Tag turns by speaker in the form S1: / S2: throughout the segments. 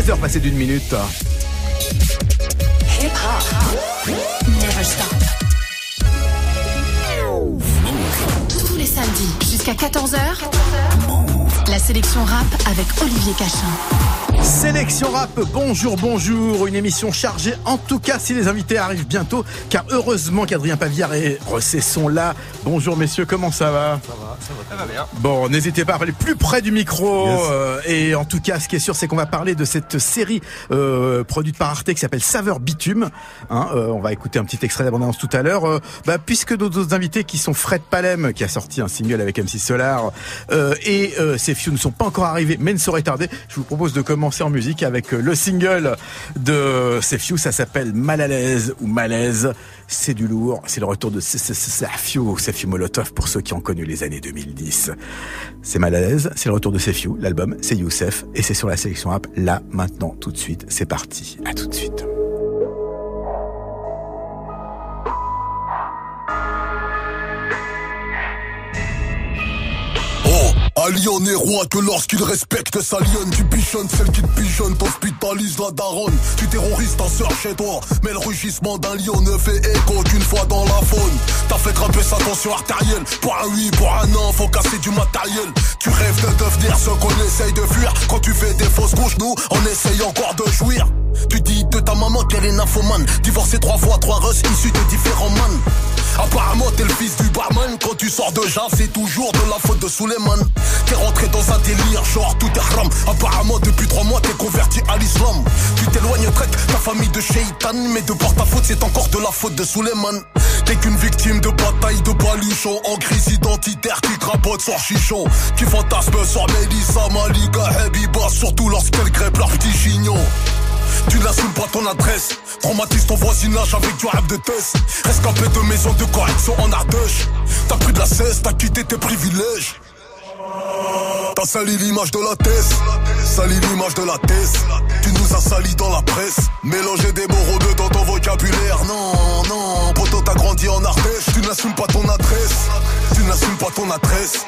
S1: 13h passé d'une minute.
S2: Hip hop. Never stop. Tous les samedis jusqu'à 14h. La sélection rap avec Olivier Cachin.
S1: Sélection rap, bonjour, bonjour. Une émission chargée, en tout cas si les invités arrivent bientôt, car heureusement qu'Adrien Pavillard et Ressé sont là. Bonjour messieurs, comment ça va?
S3: Ça va, ça va, bien.
S1: Bon, n'hésitez pas à aller plus près du micro. euh, et en tout cas, ce qui est sûr, c'est qu'on va parler de cette série euh, produite par Arte qui s'appelle Saveur Bitume. Hein, euh, on va écouter un petit extrait d'abondance tout à l'heure. Euh, bah, puisque nos autres invités qui sont Fred Palem, qui a sorti un single avec MC Solar, euh, et euh, Few ne sont pas encore arrivés, mais ne sauraient tarder, je vous propose de commencer en musique avec le single de Few. Ça s'appelle Mal à l'aise ou Malaise. C'est du lourd. C'est le retour de Sefiu, Sefiu Molotov pour ceux qui ont connu les années 2010. C'est Mal à l'aise. C'est le retour de Sefiu. L'album, c'est Youssef. Et c'est sur la sélection rap. Là, maintenant, tout de suite. C'est parti. À tout de suite.
S4: À Lyon n'est roi que lorsqu'il respecte sa lionne Tu pigeonnes celle qui te pigeonne, t'hospitalise la daronne. Tu terrorises ta sœur chez toi Mais le rugissement d'un lion ne fait écho qu'une fois dans la faune. T'as fait grimper sa tension artérielle. Pour un oui, pour un non, faut casser du matériel. Tu rêves de devenir ce qu'on essaye de fuir. Quand tu fais des fausses couches, nous, on essaye encore de jouir. Tu dis de ta maman qu'elle est nymphomane. Divorcée trois fois, trois russes issus de différents man Apparemment t'es le fils du barman. Quand tu sors de Java c'est toujours de la faute de Suleiman T'es rentré dans un délire genre tout est haram. Apparemment depuis trois mois t'es converti à l'islam. Tu t'éloignes traite ta famille de Shaitan Mais de par ta faute c'est encore de la faute de Suleiman. T'es qu'une victime de bataille de baluchon. En crise identitaire qui crapote sur chichon. Qui fantasme sur Mélissa, Malika, Habiba Surtout lorsqu'elles crêpent leur petit chignon. Tu n'assumes pas ton adresse. Traumatise ton voisinage avec du rap de test. Rescapé de maison de correction en Ardèche. T'as pris de la cesse, t'as quitté tes privilèges T'as sali l'image de la thèse Sali l'image de la thèse. Tu nous as sali dans la presse Mélanger des mots rebeux dans ton vocabulaire. Non, non, poto t'as grandi en Ardèche. Tu n'assumes pas ton adresse Tu n'assumes pas ton adresse.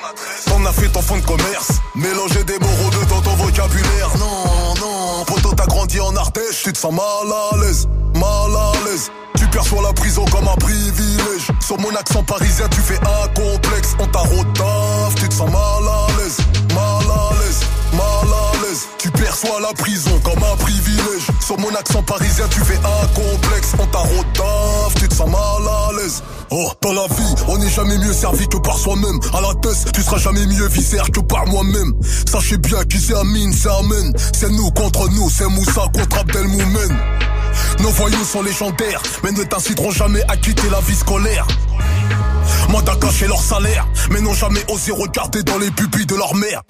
S4: T'en as fait ton fond de commerce Mélanger des mots rebeux dans ton vocabulaire. Non, non, poto t'as grandi en Ardèche. Tu te sens mal à l'aise, mal à l'aise perçois la prison comme un privilège Sur mon accent parisien tu fais un complexe On t'a rotaf, tu te sens mal à l'aise Mal à l'aise, mal à l'aise Tu perçois la prison comme un privilège Sur mon accent parisien tu fais un complexe On t'a rotaf, tu te sens mal à l'aise Oh, dans la vie, on n'est jamais mieux servi que par soi-même. À la tête, tu seras jamais mieux viscère que par moi-même. Sachez bien qui c'est Amine, c'est Amen. C'est nous contre nous, c'est Moussa contre Abdelmoumen. Nos voyous sont légendaires, mais ne t'inciteront jamais à quitter la vie scolaire. Mandat caché leur salaire, mais n'ont jamais osé regarder dans les pupilles de leur mère.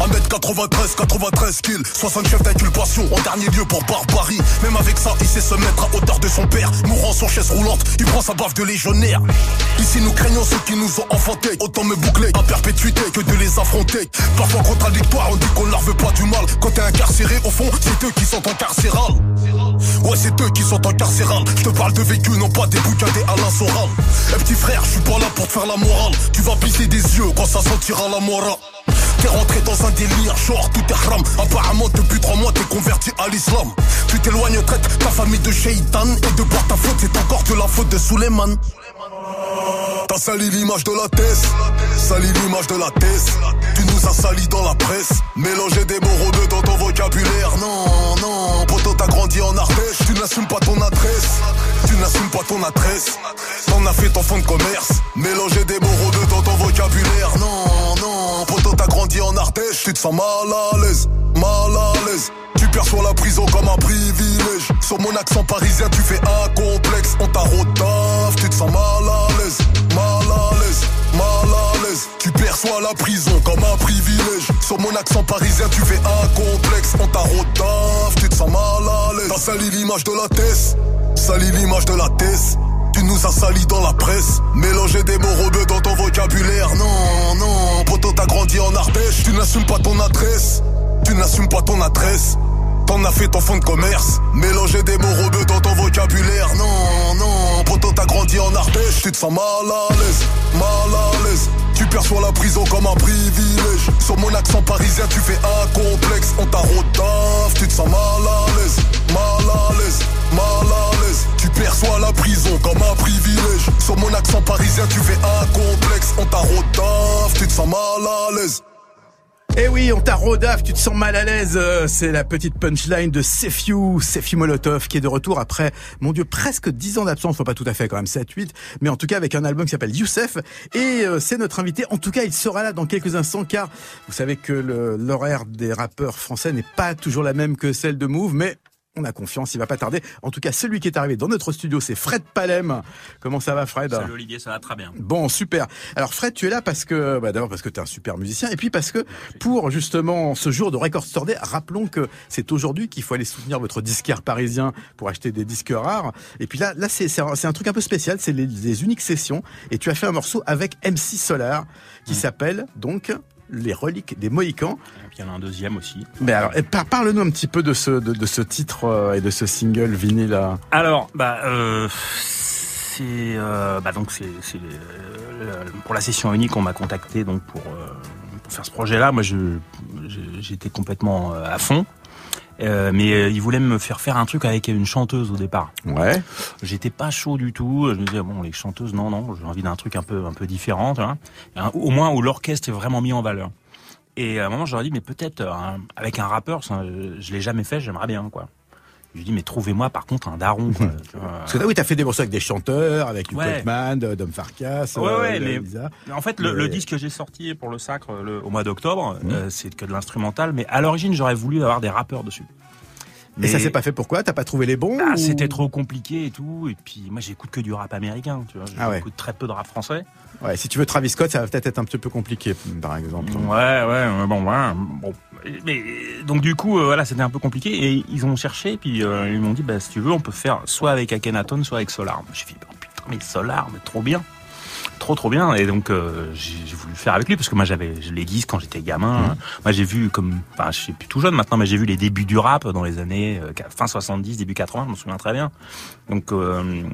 S4: 1m93, 93 kills, 60 chefs d'inculpation en dernier lieu pour barbarie. Même avec ça, il sait se mettre à hauteur de son père. Mourant sur chaise roulante, il prend sa baffe de légionnaire. Ici, nous craignons ceux qui nous ont enfantés. Autant me boucler à perpétuité que de les affronter. Parfois contradictoire, on dit qu'on leur veut pas du mal. Quand t'es incarcéré, au fond, c'est eux qui sont incarcérales. Ouais, c'est eux qui sont incarcérales. Je te parle de vécu, non pas des bouquins des Alain Soral. Eh petit frère, je suis pas là pour te faire la morale. Tu vas pisser des yeux quand ça sentira la morale. T'es rentré dans un délire, genre tout est haram Apparemment depuis trois mois t'es converti à l'islam Tu t'éloignes, traite ta famille de shaitan Et de par ta faute c'est encore de la faute de Suleiman T'as sali l'image de la thèse. Sali l'image de la thèse. Tu nous as sali dans la presse. Mélanger des mots rebeux dans ton vocabulaire. Non, non, poto t'as grandi en Ardèche. Tu n'assumes pas ton adresse. Tu n'assumes pas ton adresse. T'en as fait ton fond de commerce. Mélanger des mots rebeux dans ton vocabulaire. Non, non, poto t'as grandi en Ardèche. Tu te sens mal à l'aise, mal à l'aise perçois la prison comme un privilège. Sur mon accent parisien tu fais un complexe. On t'a rotaf, tu te sens mal à l'aise. Mal à l'aise, mal à l'aise. Tu perçois la prison comme un privilège. Sur mon accent parisien tu fais un complexe. On t'a rotaf, tu te sens mal à l'aise. T'as sali l'image de la thèse. Sali l'image de la thèse. Tu nous as sali dans la presse. Mélanger des mots rebeux dans ton vocabulaire. Non, non, poto t'as grandi en Ardèche. Tu n'assumes pas ton adresse. Tu n'assumes pas ton adresse t'en as fait ton fond de commerce. Mélanger des mots rebeux dans ton vocabulaire. Non, non, poto t'as grandi en Ardèche, tu te sens mal à l'aise, mal à l'aise. Tu perçois la prison comme un privilège. Sur mon accent parisien, tu fais un complexe. On t'a rodave, tu te sens mal à l'aise, mal à l'aise, mal à l'aise. Tu perçois la prison comme un privilège. Sur mon accent parisien, tu fais un complexe. On t'a rodave, tu te sens mal à l'aise.
S1: Eh oui, on t'a rodaf, tu te sens mal à l'aise. Euh, c'est la petite punchline de Sefiu, Sefiu Molotov, qui est de retour après, mon dieu, presque 10 ans d'absence, pas tout à fait quand même 7, 8, mais en tout cas avec un album qui s'appelle Youssef. Et euh, c'est notre invité. En tout cas, il sera là dans quelques instants, car vous savez que l'horaire des rappeurs français n'est pas toujours la même que celle de Move, mais on a confiance, il va pas tarder. En tout cas, celui qui est arrivé dans notre studio, c'est Fred Palem. Comment ça va, Fred
S3: Salut Olivier, ça va très bien.
S1: Bon, super. Alors Fred, tu es là parce que, bah, d'abord parce que tu es un super musicien, et puis parce que pour justement ce jour de Record Store Day, rappelons que c'est aujourd'hui qu'il faut aller soutenir votre disquaire parisien pour acheter des disques rares. Et puis là, là c'est un, un, truc un peu spécial, c'est les, les, uniques sessions. Et tu as fait un morceau avec MC Solar qui mmh. s'appelle donc les reliques des Mohicans.
S3: Puis il y en a un deuxième aussi.
S1: Mais alors, parle-nous un petit peu de ce, de, ce titre euh, et de ce single vinyle.
S3: Alors, bah, euh, c'est euh, bah donc c'est pour la session unique, on m'a contacté donc pour, pour faire ce projet-là. Moi, j'étais complètement à fond. Euh, mais euh, il voulait me faire faire un truc avec une chanteuse au départ.
S1: Ouais.
S3: J'étais pas chaud du tout. Je me disais bon les chanteuses non non j'ai envie d'un truc un peu un peu différent. au moins où l'orchestre est vraiment mis en valeur. Et à un moment j'aurais dit mais peut-être euh, avec un rappeur ça, je l'ai jamais fait j'aimerais bien quoi. Je lui dis mais trouvez-moi par contre un daron. Quoi,
S1: Parce que là oui t'as fait des morceaux avec des chanteurs, avec Hugh ouais. Dom Farkas.
S3: Ouais ouais mais en fait le, disque que j'ai sorti pour le Sacre le, au mois d'octobre mmh. c'est que de l'instrumental, mais à l'origine j'aurais voulu avoir des rappeurs dessus.
S1: Mais ça s'est pas fait pourquoi? T'as pas trouvé les bons
S3: ah, C'était trop compliqué et tout. Et puis moi j'écoute que du rap américain, tu vois. Ah j'écoute très peu de rap français.
S1: Ouais, si tu veux Travis Scott, ça va peut-être être un petit peu compliqué, par exemple.
S3: Ouais, ouais, bon, ouais, bon. Mais donc du coup, euh, voilà, c'était un peu compliqué et ils ont cherché, puis euh, ils m'ont dit, bah si tu veux, on peut faire soit avec Akhenaton, soit avec Solar. J'ai fait, oh, putain, mais Solar, mais trop bien trop trop bien et donc euh, j'ai voulu le faire avec lui parce que moi j'avais je l'ai dit quand j'étais gamin mmh. moi j'ai vu comme enfin je suis plus tout jeune maintenant mais j'ai vu les débuts du rap dans les années euh, fin 70 début 80 je me souviens très bien donc euh,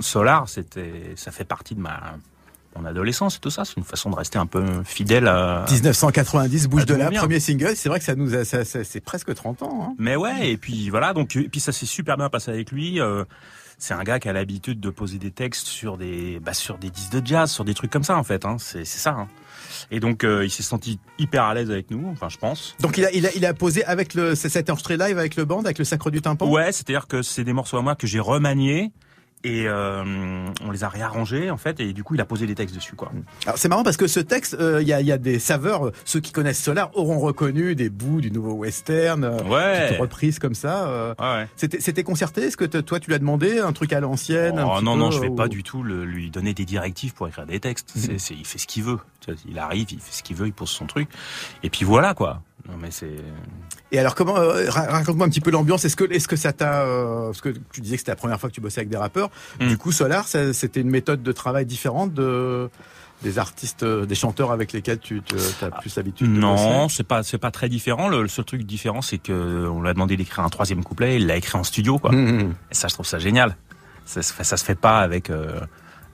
S3: Solar c'était ça fait partie de ma mon adolescence et tout ça, c'est une façon de rester un peu fidèle à
S1: 1990 bouge de là, premier single, c'est vrai que ça nous a, c'est presque 30 ans. Hein.
S3: Mais ouais, et puis voilà, donc et puis ça s'est super bien passé avec lui. Euh, c'est un gars qui a l'habitude de poser des textes sur des, bah, sur des disques de jazz, sur des trucs comme ça en fait. Hein. C'est ça. Hein. Et donc euh, il s'est senti hyper à l'aise avec nous, enfin je pense.
S1: Donc il a, il a, il a posé avec le, cet enregistré live avec le band, avec le Sacre du Tympan?
S3: Ouais, c'est-à-dire que c'est des morceaux à moi que j'ai remaniés et euh, on les a réarrangés en fait et du coup il a posé des textes dessus quoi.
S1: Alors c'est marrant parce que ce texte il euh, y, a, y, a, des saveurs ceux qui connaissent Solar auront reconnu des bouts du nouveau western euh,
S3: ouais.
S1: reprises comme ça euh.
S3: ouais.
S1: c'était c'était concerté? Est-ce que toi tu l'as demandé un truc à l'ancienne
S3: oh, non non je vais pas du tout le, lui donner des directives pour écrire des textes mhm. c'est il fait ce qu'il veut il arrive il fait ce qu'il veut il pose son truc et puis voilà quoi non mais c'est.
S1: Et alors comment euh, raconte-moi un petit peu l'ambiance. Est-ce que est-ce que ça t'a euh, parce que tu disais que c'était la première fois que tu bossais avec des rappeurs. Hmm. Du coup, Solar, c'était une méthode de travail différente de des artistes, euh, des chanteurs avec lesquels tu, as plus l'habitude de
S3: Non, c'est pas c'est pas très différent. Le, seul truc différent, c'est que on lui a demandé d'écrire un troisième couplet, il l'a écrit en studio, quoi. Hmm. Et ça, je trouve ça génial. Ça, ça se fait pas avec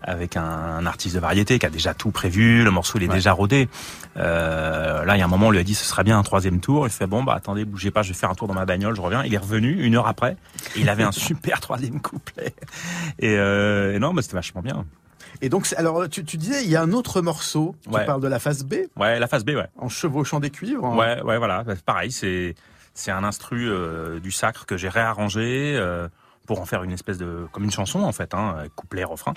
S3: avec un, artiste de variété qui a déjà tout prévu, le morceau il est déjà rodé. Euh, là, il y a un moment, on lui a dit ce serait bien un troisième tour. Il fait bon bah attendez, bougez pas, je vais faire un tour dans ma bagnole, je reviens. Il est revenu une heure après. Et il avait un super troisième couplet. Et, euh, et non, mais c'était vachement bien.
S1: Et donc, alors, tu, tu, disais, il y a un autre morceau. Tu parles de la phase B.
S3: Ouais, la phase B, ouais.
S1: En chevauchant des cuivres.
S3: Hein. Ouais, ouais, voilà. Bah, pareil, c'est c'est un instru euh, du sacre que j'ai réarrangé euh, pour en faire une espèce de comme une chanson en fait, hein, couplet, refrain.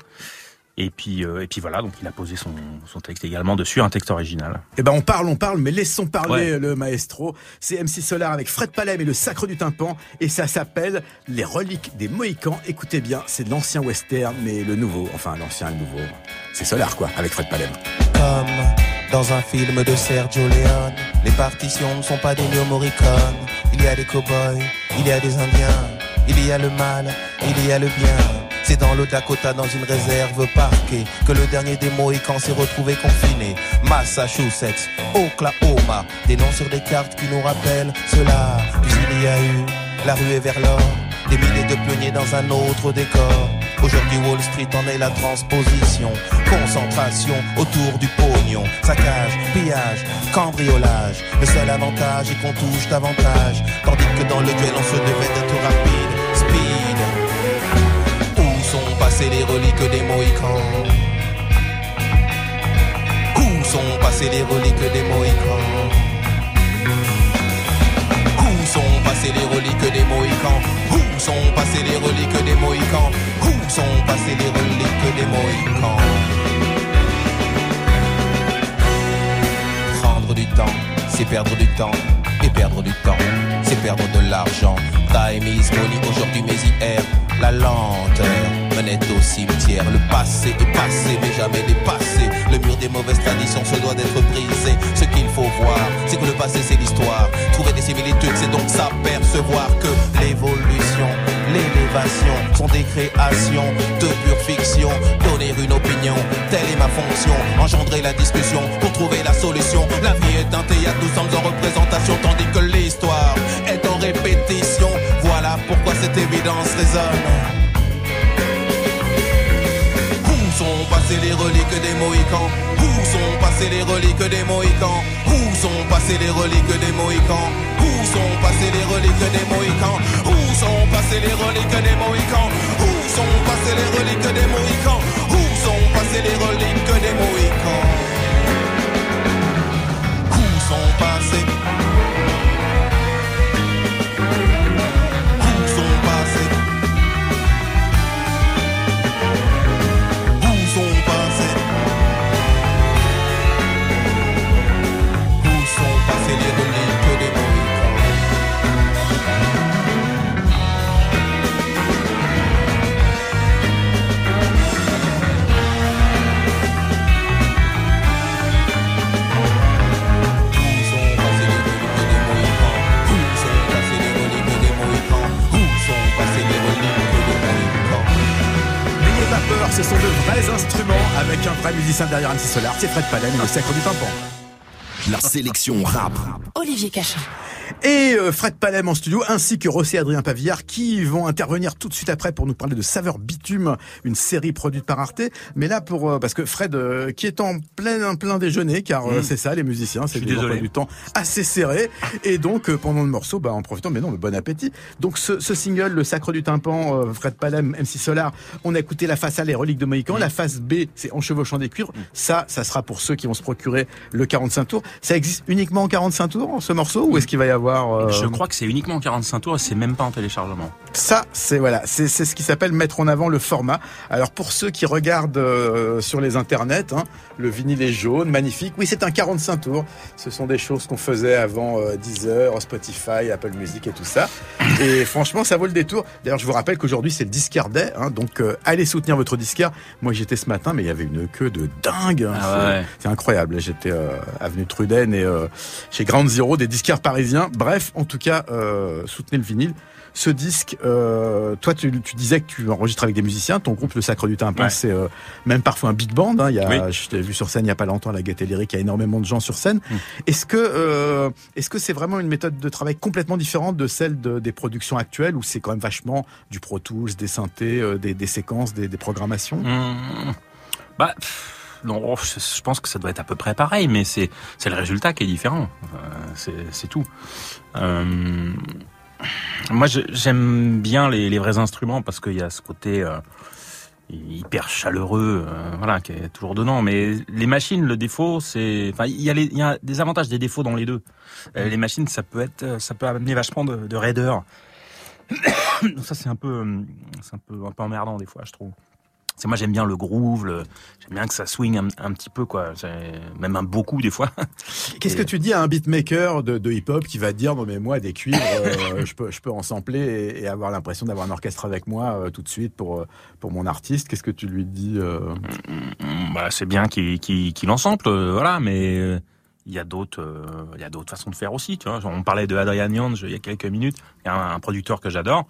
S3: Et puis, euh, et puis voilà, donc il a posé son, son, texte également dessus, un texte original.
S1: Eh ben on parle, on parle, mais laissons parler le maestro. C'est MC Solar avec Fred Palem et le Sacre du Tympan, et ça s'appelle Les Reliques des Mohicans. Écoutez bien, c'est l'ancien western, mais le nouveau, enfin l'ancien et le nouveau, c'est Solar quoi, avec Fred Palem.
S5: Comme dans un film de Sergio Leone, les partitions ne sont pas des Morricone. Il y a des cowboys, il y a des Indiens, il y a le mal, il y a le bien. C'est dans le Dakota, dans une réserve parquée, que le dernier des Mohicans s'est retrouvé confiné. Massachusetts, Oklahoma, des noms sur des cartes qui nous rappellent cela. Puis il y a eu la rue est vers l'or. Des milliers de pionniers dans un autre décor. Aujourd'hui Wall Street en est la transposition. Concentration autour du pognon. Saccage, pillage, cambriolage. Le seul avantage est qu'on touche davantage. Tandis que dans le duel on se devait d'être rapide. Les reliques des Mohicans. Où sont passées les reliques des Mohicans? Où sont passées les reliques des Mohicans? Où sont passées les reliques des Mohicans? Où sont passées les reliques des Mohicans? Prendre du temps, c'est perdre du temps. Et perdre du temps, c'est perdre de l'argent. Time is money, aujourd'hui mais hier, la lenteur menait au cimetière. Le passé est passé, mais jamais dépassé. Le mur des mauvaises traditions se doit d'être brisé. Ce qu'il faut voir, c'est que le passé c'est l'histoire. Trouver des similitudes, c'est donc s'apercevoir que l'évolution, l'élévation sont des créations de pure fiction. Donner une opinion, telle est ma fonction. Engendrer la discussion pour trouver la solution. La vie est un théâtre, nous sommes en passées les reliques des Mohicans. Où sont passées les reliques des Mohicans. Où sont passées les reliques des Mohicans. Où sont passées les reliques des Mohicans. Où sont passées les reliques des Mohicans. Où sont passées les reliques des Mohicans. Où sont passées les reliques des Mohicans
S1: avec un vrai musicien derrière un petit solar. C'est Fred Palem et le sacre du tympan.
S4: La sélection rap.
S2: Olivier Cachin.
S1: Et euh, Fred Palem en studio, ainsi que Rossi et Adrien Pavillard, qui vont intervenir tout de suite après pour nous parler de Saveur Bitume, une série produite par Arte. Mais là, pour euh, parce que Fred, euh, qui est en plein plein déjeuner, car euh, c'est ça, les musiciens, c'est du temps assez serré. Et donc, pendant le morceau, bah, en profitant, mais non, mais bon appétit. Donc, ce, ce single, Le Sacre du Tympan, Fred Palem, MC Solar, on a écouté la face A, les reliques de Mohican. La face B, c'est En chevauchant des cuivres. Ça, ça sera pour ceux qui vont se procurer le 45 tours. Ça existe uniquement en 45 tours, ce morceau, ou est-ce qu'il va y avoir... euh,
S3: Je crois que c'est uniquement en 45 tours et c'est même pas en téléchargement.
S1: ça, c'est voilà, c'est ce qui s'appelle mettre en avant le format. Alors pour ceux qui regardent euh, sur les internets, hein, le vinyle est jaune, magnifique. Oui, c'est un 45 tours. Ce sont des choses qu'on faisait avant euh, Deezer, Spotify, Apple Music et tout ça. Et franchement, ça vaut le détour. D'ailleurs, je vous rappelle qu'aujourd'hui c'est le disquaire day, hein, donc allez soutenir votre disquaire. Moi, j'étais ce matin, mais il y avait une queue de dingue. hein.
S3: Ah
S1: C'est-
S3: ouais.
S1: incroyable. J'étais avenue Truden et chez Ground Zero, des disquaires parisiens. Bref, en tout cas, euh, soutenez le vinyle. Ce disque, euh, toi, tu, tu disais que tu enregistres avec des musiciens. Ton groupe, le Sacre du Tympan,
S3: Ouais.
S1: c'est euh, même parfois un big band. Hein. Il y a,
S3: Oui.
S1: Je t'ai vu sur scène il y a pas longtemps à la Gaieté Lyrique. Il y a énormément de gens sur scène.
S3: Mm.
S1: Est-ce que est-ce que c'est vraiment une méthode de travail complètement différente de celle de- des productions actuelles, où c'est quand même vachement du Pro Tools, des synthés, des, des séquences, des, des programmations?
S3: Mmh. Bah, pff, non, oh, je pense que ça doit être à peu près pareil, mais c'est le résultat qui est différent. Euh, c'est tout. Euh, moi, j'aime bien les, vrais instruments parce qu'il y a ce côté euh, hyper chaleureux, voilà, qui est toujours dedans. Mais les machines, le défaut, c'est, enfin, il y a des avantages, des défauts dans les deux. Les machines, ça peut être, ça peut amener vachement de, de raideur. Ça, c'est un peu, c'est un peu, un peu emmerdant des fois, je trouve. C'est moi j'aime bien le groove, le- j'aime bien que ça swing un, un petit peu quoi, C'est- même un beaucoup des fois.
S1: Qu'est-ce que tu dis à un beatmaker de, de hip-hop qui va te dire non mais moi des cuivres euh, je peux je peux en sampler et, et avoir l'impression d'avoir un orchestre avec moi euh, tout de suite pour euh, pour mon artiste? Qu'est-ce que tu lui dis euh?
S3: Bah, c'est bien qu'il qu'il qu'il en sample, euh, voilà, mais il y a d'autres, euh, il y a d'autres façons de faire aussi. Tu vois, on parlait de Adrian Yange il y a quelques minutes, il y a un, producteur que j'adore.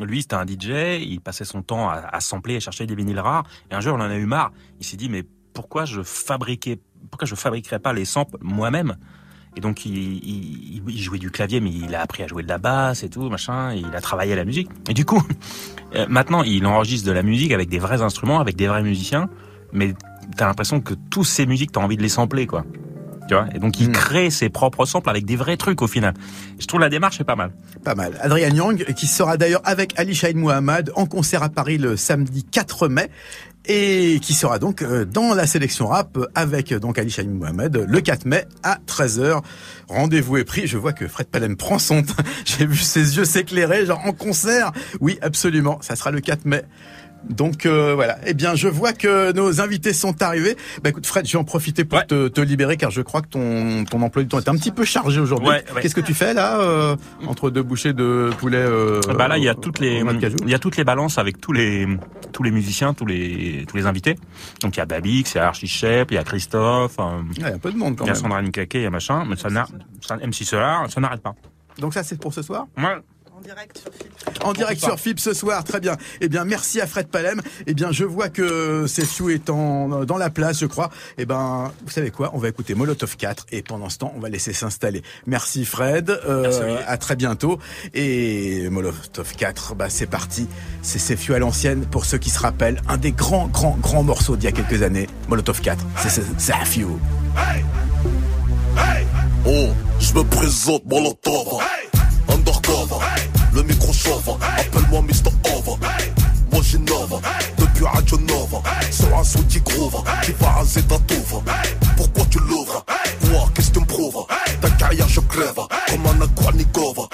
S3: Lui, c'était un DJ, il passait son temps à, à sampler et chercher des vinyles rares. Et un jour, il en a eu marre. Il s'est dit mais pourquoi je fabriquais, pourquoi je fabriquerais pas les samples moi-même? Et donc il, jouait du clavier, mais il a appris à jouer de la basse et tout, machin. Il a travaillé à la musique. Et du coup, euh, maintenant il enregistre de la musique avec des vrais instruments, avec des vrais musiciens. Mais t'as l'impression que tous ces musiques, t'as envie de les sampler, quoi. Tu vois et donc il hmm. crée ses propres samples avec des vrais trucs au final. Je trouve la démarche est pas mal.
S1: Pas mal. Adrien Yang qui sera d'ailleurs avec Ali Shahin Mohamed en concert à Paris le samedi 4 mai et qui sera donc euh, dans la sélection rap avec donc Ali Shahin Mohamed le 4 mai à 13h. Rendez-vous est pris. Je vois que Fred Palem prend son temps. J'ai vu ses yeux s'éclairer, genre en concert. Oui, absolument. Ça sera le 4 mai. Donc euh, voilà. Eh bien, je vois que nos invités sont arrivés. Bah écoute, Fred, je vais en profiter pour te, te, libérer car je crois que ton ton emploi du temps est un petit peu chargé aujourd'hui. Qu'est-ce que tu fais là euh, entre deux bouchées de poulet euh,
S3: Bah là, il y a toutes les il y a toutes les balances avec tous les tous les musiciens, tous les tous les invités. Donc il y a Babix, il y a Archichep, il y a Christophe.
S1: il y a un peu de monde quand même.
S3: Il y a Sandra Nikake, il y a machin, mais ça n'a MC Solar, ça n'arrête pas.
S1: Donc ça c'est pour ce soir?
S3: Ouais.
S6: En direct sur FIP.
S1: En direct sur FIP ce soir, très bien. Eh bien, merci à Fred Palem. Eh bien, je vois que Sefiu est en, dans la place, je crois. Eh ben, vous savez quoi? On va écouter Molotov 4 et pendant ce temps, on va laisser s'installer. Merci Fred. Euh, à très bientôt. Et Molotov 4, bah c'est parti. C'est Sefiu à l'ancienne pour ceux qui se rappellent un des grands, grands, grands morceaux d'il y a quelques années. Molotov 4. C'est Sefiu. Hey
S4: hey oh, je me présente Molotov. Appelle-moi Mr. Over. Moi j'innove, depuis Radio Nova, sur un son qui groove, qui va raser ta touve. Pourquoi tu l'ouvres? Quoi, qu'est-ce que tu me prouves? Ta carrière je crève, comme un Aquanikova.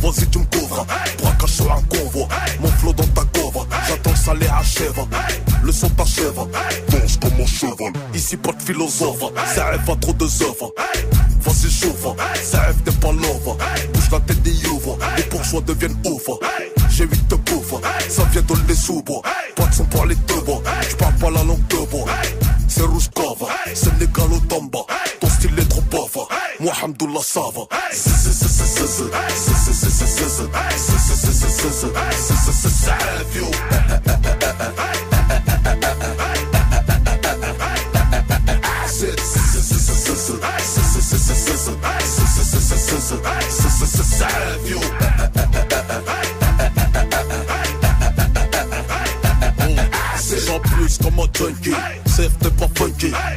S4: Vas-y tu me couvres, braquage sur un convoi, mon flot dans ta cova, j'attends ça les achève. Le son t'achève, danse comme mon cheval. Ici pas de philosophe, ça rêve à trop de œuvres. Vas-y chauffe, ça rêve des pas love. Bouge la tête des ouvres, bourgeois deviennent ouf. J'ai huit de bouffe, ça vient de les sous-bois. Pas de son pour deux bois, j'parle pas la langue de bois. C'est Rouskova, c'est Négalo Tamba. Ton style est trop pauvre, moi Hamdoullah ça va.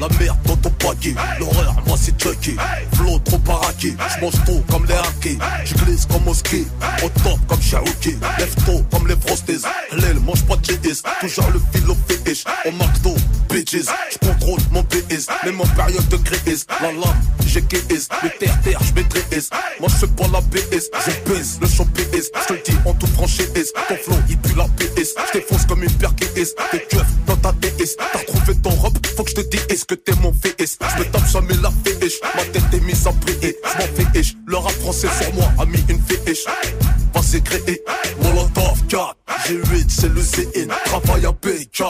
S4: La merde dans ton paquet, l'horreur moi c'est Chucky. Flow trop paraki, j'mange trop comme les hackers. J'glisse comme au ski, au top comme Cherokee Lève tôt comme les frosties, l'aile mange pas de GS Toujours le filo fish, au McDo, bitches. J'contrôle mon PS, même en période de crise. La lame, j'ai KS, le terre-terre j'maîtrise Moi j'fais pas la BS, je pèse le champ PS J'te dis en toute franchise, ton flow il pue la PS J't'effonce comme une paire KS, t'es keuf dans ta DS T'as trouvé ton robe, je te dise est-ce que t'es mon VS J'me tape jamais la fiche, ma tête est mise en prier J'm'en fais ish, le rap français sur moi a mis une fiche Vas-y créer, Molotov 4 G8 c'est le CN, travaille à PK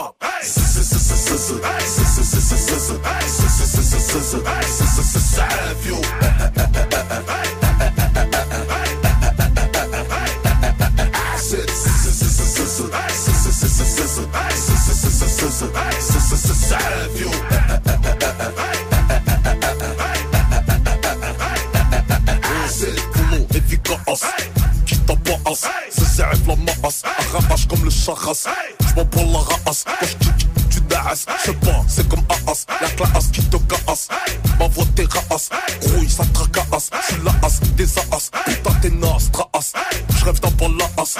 S4: masse, arrache comme le charras. J'm'en prends la race, quand j'kick, tu naas. J'sais pas, c'est comme Aas, la classe qui te casse. Ma voix t'es raas, grouille, ça tracasse. J'suis la as, des as, putain t'es nas, traas. J'rêve d'un bon la as,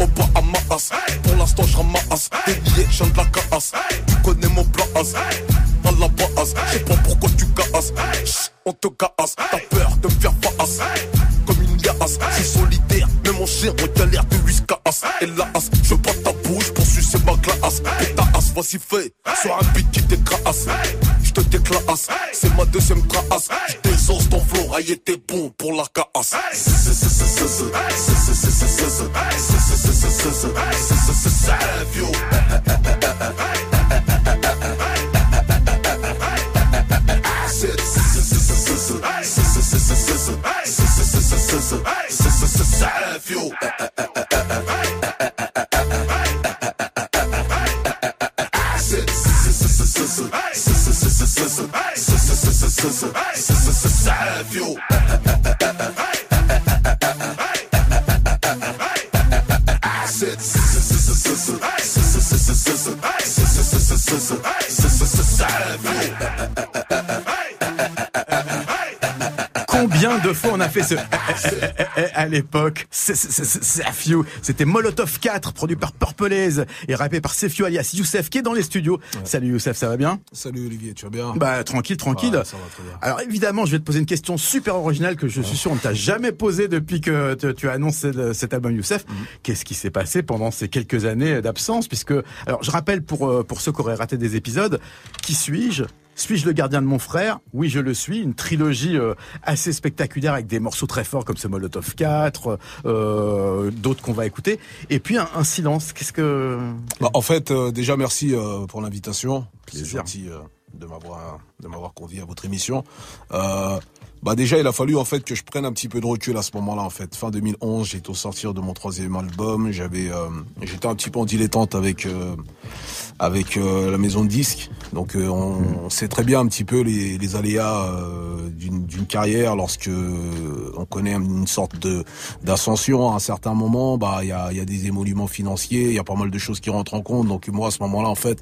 S4: au bas à ma as. Pour l'instant j'ramasse, des billets, j'en de la casse. Tu connais mon plan as, à la base. J'sais pas pourquoi tu casses, on te casse. T'as peur de me faire face comme une yasse. C'est solitaire, mais mon chien on galère de et la as. Je prends ta bouche pour sucer ma classe. Et ta as, vas-y fais. Sois un petit décrasse. Je te déclasse. C'est ma deuxième classe. Je désosse ton florail et t'es bon pour la casse. Savio.
S1: scissor, scissor, scissor, fait ce à l'époque Sefio, c'était Molotov 4 produit par Purple Haze et rappé par Sefio alias Youssef qui est dans les studios. Salut Youssef, ça va bien?
S6: Salut Olivier, tu vas bien?
S1: Bah tranquille, tranquille.
S6: ça va très bien.
S1: Alors évidemment, je vais te poser une question super originale que je suis sûr on ne t'a jamais posée depuis que tu- tu as annoncé le- cet album Youssef.
S6: Mhm.
S1: Qu'est-ce qui s'est passé pendant ces quelques années d'absence? Puisque, alors je rappelle pour euh, pour ceux qui auraient raté des épisodes, qui suis-je? Suis-je le gardien de mon frère Oui, je le suis. Une trilogie euh, assez spectaculaire avec des morceaux très forts comme ce Molotov 4, euh, d'autres qu'on va écouter. Et puis un, un silence. Qu'est-ce que
S6: Bah, en fait, euh, déjà merci euh, pour l'invitation. C'est
S1: Plaisir.
S6: De m'avoir de m'avoir convié à votre émission. Euh, bah déjà, il a fallu en fait que je prenne un petit peu de recul à ce moment-là. En fait, fin 2011, j'étais au sortir de mon troisième album. J'avais, euh, j'étais un petit peu en dilettante avec euh, avec euh, la maison de disques. Donc, euh, on, on sait très bien un petit peu les, les aléas euh, d'une d'une carrière lorsque on connaît une sorte de d'ascension à un certain moment. Bah, il y a, il y a des émoluments financiers, il y a pas mal de choses qui rentrent en compte. Donc, moi, à ce moment-là, en fait,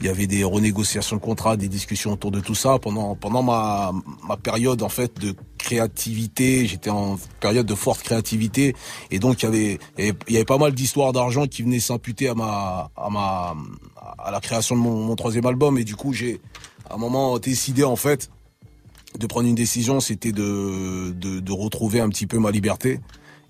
S6: il y avait des renégociations de contrats, des discussions autour de tout ça. Pendant pendant ma ma période en fait de créativité. J'étais en période de forte créativité. Et donc il y avait il y avait, pas mal d'histoires d'argent qui venaient s'imputer à ma à ma à la création de mon, troisième album. Et du coup j'ai à un moment décidé en fait de prendre une décision, c'était de, de de retrouver un petit peu ma liberté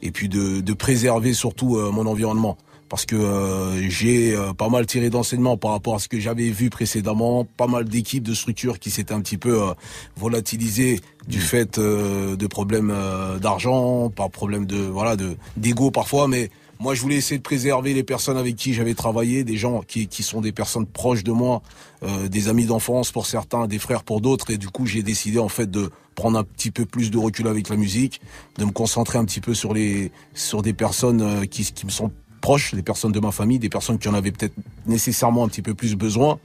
S6: et puis de de préserver surtout euh, mon environnement parce que euh, j'ai euh, pas mal tiré d'enseignements par rapport à ce que j'avais vu précédemment, pas mal d'équipes, de structures qui s'étaient un petit peu euh, volatilisées du fait euh, de problèmes euh, d'argent, par problème de voilà de d'ego parfois, mais moi je voulais essayer de préserver les personnes avec qui j'avais travaillé, des gens qui, qui sont des personnes proches de moi, euh, des amis d'enfance pour certains, des frères pour d'autres, et du coup j'ai décidé en fait de prendre un petit peu plus de recul avec la musique, de me concentrer un petit peu sur les sur des personnes euh, qui, qui me sont proches, des personnes de ma famille, des personnes qui en avaient peut-être nécessairement un petit peu plus besoin.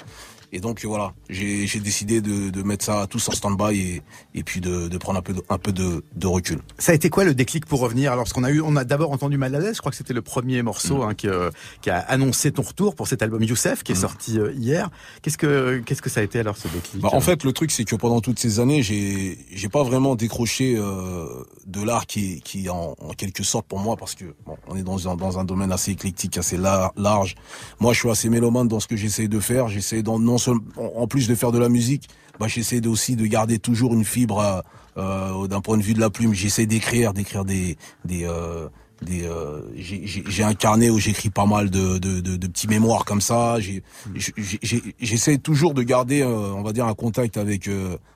S6: Et donc voilà, j'ai décidé de, de mettre ça tous en stand-by et, et puis de, de prendre un peu de, un peu de, de recul.
S1: Ça a été quoi le déclic pour revenir? Alors, parce qu'on a eu, on a d'abord entendu Mal à l'aise. Je crois que c'était le premier morceau hein, qui, euh, qui a annoncé ton retour pour cet album Youssef, qui est sorti euh, hier. Qu'est-ce que, qu'est-ce que ça a été alors ce déclic
S6: Bah, en fait, le truc, c'est que pendant toutes ces années, j'ai, j'ai pas vraiment décroché euh, de l'art qui, qui en, en quelque sorte pour moi, parce que bon, on est dans un, dans un domaine assez éclectique, assez lar- large. Moi, je suis assez mélomane dans ce que j'essaie de faire. J'essaie dans, non en plus de faire de la musique, bah, j'essaie aussi de garder toujours une fibre euh, euh, d'un point de vue de la plume. J'essaie d'écrire, d'écrire des, des, euh, des, euh, j'ai- où j'écris pas mal de, de, de, de petits mémoires comme ça. J'ai- J'essaie toujours de garder, euh, on va dire, un contact avec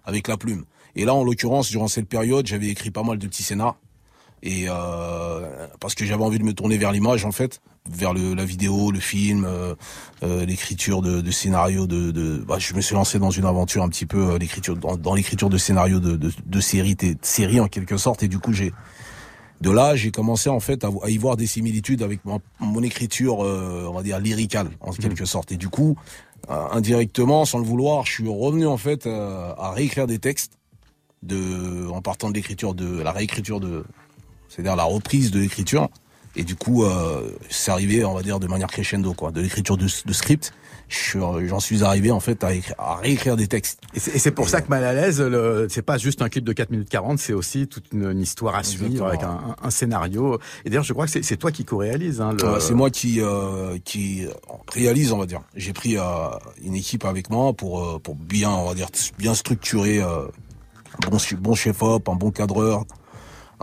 S6: avec la plume. Et là, en l'occurrence, durant cette période, j'avais écrit pas mal de petits scénars. Et euh, parce que j'avais envie de me tourner vers l'image, en fait, vers le, la vidéo, le film, euh, euh, l'écriture de, de scénarios. De, de bah, je me suis lancé dans une aventure un petit peu euh, l'écriture dans, dans l'écriture de scénarios de, de, de séries, de séries en quelque sorte. Et du coup, j'ai de là, j'ai commencé en fait à, à y voir des similitudes avec mon, mon écriture, euh, on va dire lyricale en quelque sorte. Et du coup, euh, indirectement, sans le vouloir, je suis revenu en fait euh, à réécrire des textes de, en partant de l'écriture de la réécriture de, c'est-à-dire la reprise de l'écriture. Et du coup, euh, c'est arrivé, on va dire, de manière crescendo, quoi, de l'écriture de, de script. J'en suis arrivé en fait à, écrire- à réécrire des textes.
S1: Et c'est et pour ça que Mal à l'aise, c'est pas juste un clip de 4 minutes 40, c'est aussi toute une, une histoire à suivre avec un, un- un scénario. Et d'ailleurs, je crois que c'est- toi qui co-réalise. Hein, le-
S6: Ouais, c'est moi qui euh, qui réalise, on va dire. J'ai pris euh, une équipe avec moi pour euh, pour bien, on va dire, bien structurer euh, un bon bon chef op, un bon cadreur,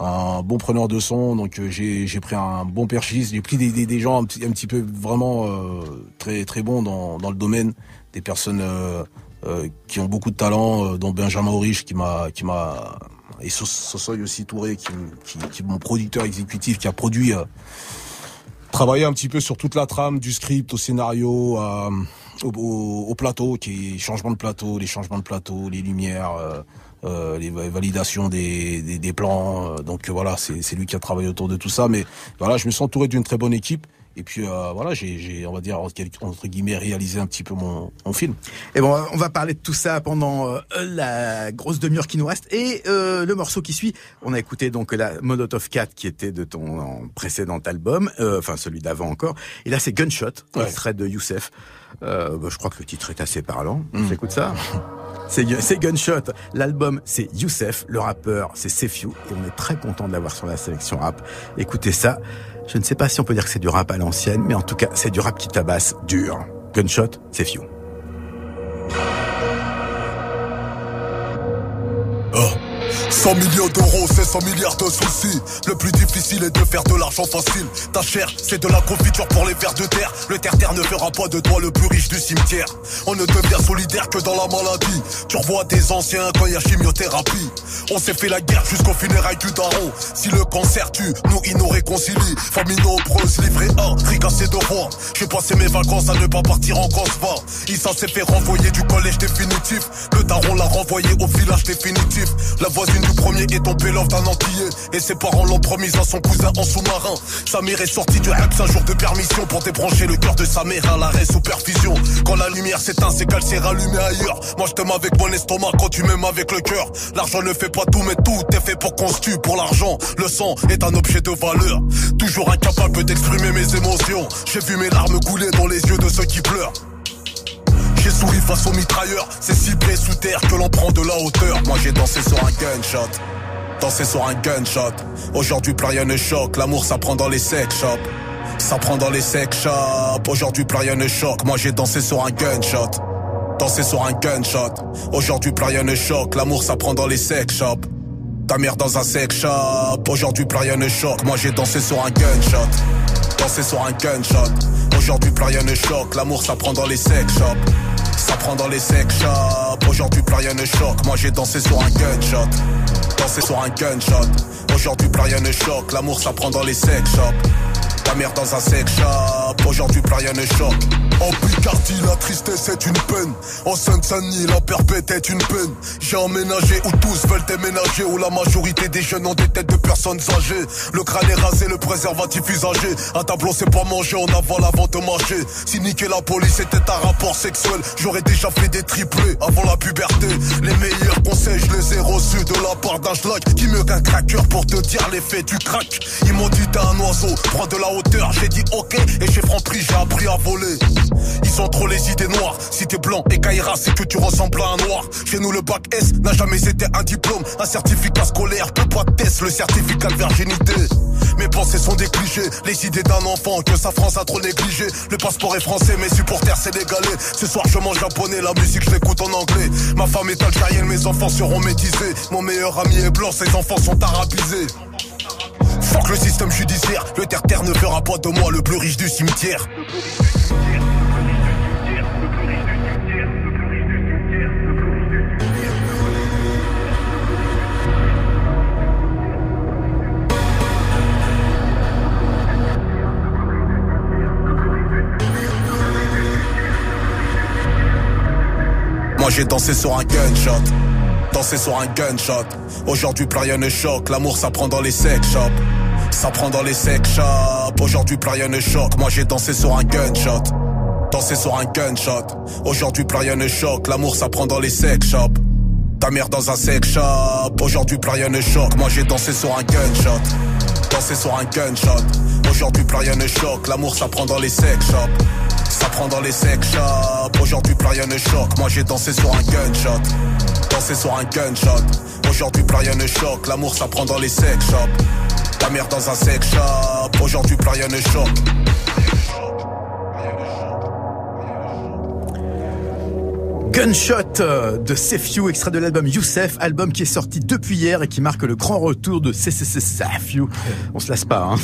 S6: un bon preneur de son. Donc euh, j'ai j'ai pris un bon perchiste, j'ai pris des, des, gens un petit, un petit peu vraiment euh, très très bons dans dans le domaine, des personnes euh, euh, qui ont beaucoup de talent, euh, dont Benjamin Aurich qui m'a qui m'a et Sos- Sosoy aussi Touré qui, qui, qui est mon producteur exécutif qui a produit euh, travailler un petit peu sur toute la trame du script, au scénario, au- au plateau, qui est changement de plateau, les changements de plateau, les lumières, euh, les va- validations des, des, des plans. euh, donc euh, voilà, c'est c'est lui qui a travaillé autour de tout ça. Mais voilà, je me suis entouré d'une très bonne équipe. Et puis euh, voilà, j'ai, on va dire entre guillemets réalisé un petit peu mon, mon film.
S1: Et bon, on va parler de tout ça pendant euh, la grosse demi-heure qui nous reste et euh, le morceau qui suit. On a écouté donc la of Cat qui était de ton précédent album, enfin celui d'avant encore. Et là, c'est Gunshot, ouais. extrait de Youssef. Bah, je crois que le titre est assez parlant. Mm. J'écoute ça? C'est Gunshot. L'album, c'est Youssef. Le rappeur, c'est Sefiu. Et on est très content de l'avoir sur la sélection rap. Écoutez ça. Je ne sais pas si on peut dire que c'est du rap à l'ancienne, mais en tout cas, c'est du rap qui tabasse dur. Gunshot, c'est
S4: 100 millions d'euros, c'est 100 milliards de soucis. Le plus difficile est de faire de l'argent facile. Ta chair, c'est de la confiture pour les vers de terre. Le terre-terre ne fera pas de toi le plus riche du cimetière. On ne devient solidaire que dans la maladie. Tu revois des anciens quand il y a chimiothérapie. On s'est fait la guerre jusqu'au funérailles du daron. Si le cancer tue, nous il nous réconcilie. Famille nombreuse, livré A, ricassé de roi. J'ai passé mes vacances à ne pas partir en. Il s'en s'est fait renvoyer du collège définitif. Le daron l'a renvoyé au village définitif. La voisine du premier est tombé l'offre d'un antillais. Et ses parents l'ont promise à son cousin en sous-marin. Sa mère est sortie du Reps un jour de permission pour débrancher le cœur de sa mère à l'arrêt sous perfusion. Quand la lumière s'éteint, c'est qu'elle s'est rallumée ailleurs. Moi je t'aime avec mon estomac quand tu m'aimes avec le cœur. L'argent ne fait pas tout, mais tout est fait pour tue pour l'argent. Le sang est un objet de valeur. Toujours incapable d'exprimer mes émotions. J'ai vu mes larmes couler dans les yeux de ceux qui pleurent. J'ai souri face au mitrailleur, c'est près sous terre que l'on prend de la hauteur. Moi j'ai dansé sur un gunshot, dansé sur un gunshot. Aujourd'hui plus rien ne l'amour ça prend dans les sex shops. Ça prend dans les sex shops, aujourd'hui plus rien ne. Moi j'ai dansé sur un gunshot, dansé sur un gunshot. Aujourd'hui plus rien ne l'amour ça prend dans les sex shops. Ta mère dans un sex shop, aujourd'hui plus rien ne. Moi j'ai dansé sur un gunshot, dansé sur un gunshot. Aujourd'hui plus rien ne l'amour ça prend dans les sex shops. Ça prend dans les sex shops. Aujourd'hui, plus rien ne. Moi, j'ai dansé sur un gunshot. Dansé sur un gunshot. Aujourd'hui, plus rien ne. L'amour, ça prend dans les sex shops. Ta mère dans un sex shop. Aujourd'hui, plus rien ne. En Picardie, la tristesse est une peine. En Seine-Saint-Denis, la perpète est une peine. J'ai emménagé où tous veulent déménager, où la majorité des jeunes ont des têtes de personnes âgées. Le crâne est rasé, le préservatif usagé. Un tableau, c'est pas manger, on avale avant de marcher. Si niquer la police était un rapport sexuel, j'aurais déjà fait des triplés avant la puberté. Les meilleurs conseils, je les ai reçus de la part d'un schlag qui mieux qu'un cracker pour te dire l'effet du crack. Ils m'ont dit t'es un oiseau, prends de la. J'ai dit ok, et chez Franprix, j'ai appris à voler. Ils ont trop les idées noires. Si t'es blanc et Kaira, c'est que tu ressembles à un noir. Chez nous, le bac S n'a jamais été un diplôme, un certificat scolaire, que pas de test, le certificat de virginité. Mes pensées sont des les idées d'un enfant que sa France a trop négligé. Le passeport est français, mes supporters sénégalais. Ce soir, je mange japonais, la musique, je en anglais. Ma femme est algérienne, mes enfants seront métisés. Mon meilleur ami est blanc, ses enfants sont arabisés. Fuck le système judiciaire, le terre-terre ne fera pas de moi le plus riche du cimetière. Moi j'ai dansé sur un gunshot, dansé sur un gunshot. Aujourd'hui plus rien ne l'amour ça prend dans les sex shops. Ça prend dans les sex shops, aujourd'hui plus rien ne. Moi j'ai dansé sur un gunshot, dansé sur un gunshot. Aujourd'hui plus rien ne l'amour ça prend dans les sex shops. Ta mère dans un sex shop, aujourd'hui plus rien ne. Moi j'ai dansé sur un gunshot, dansé sur un gunshot. Aujourd'hui plus rien ne l'amour ça prend dans les sex shops. Ça prend dans les sex shops. Aujourd'hui, plus rien ne. Moi, j'ai dansé sur un gunshot. Dansé sur un gunshot. Aujourd'hui, plus rien ne. L'amour, ça prend dans les sex shops. Ta mère dans un sex shop. Aujourd'hui, plus rien ne.
S1: Gunshot euh, de Sefiu, extrait de l'album Youssef, album qui est sorti depuis hier et qui marque le grand retour de Sefiu. On se lasse pas. Hein.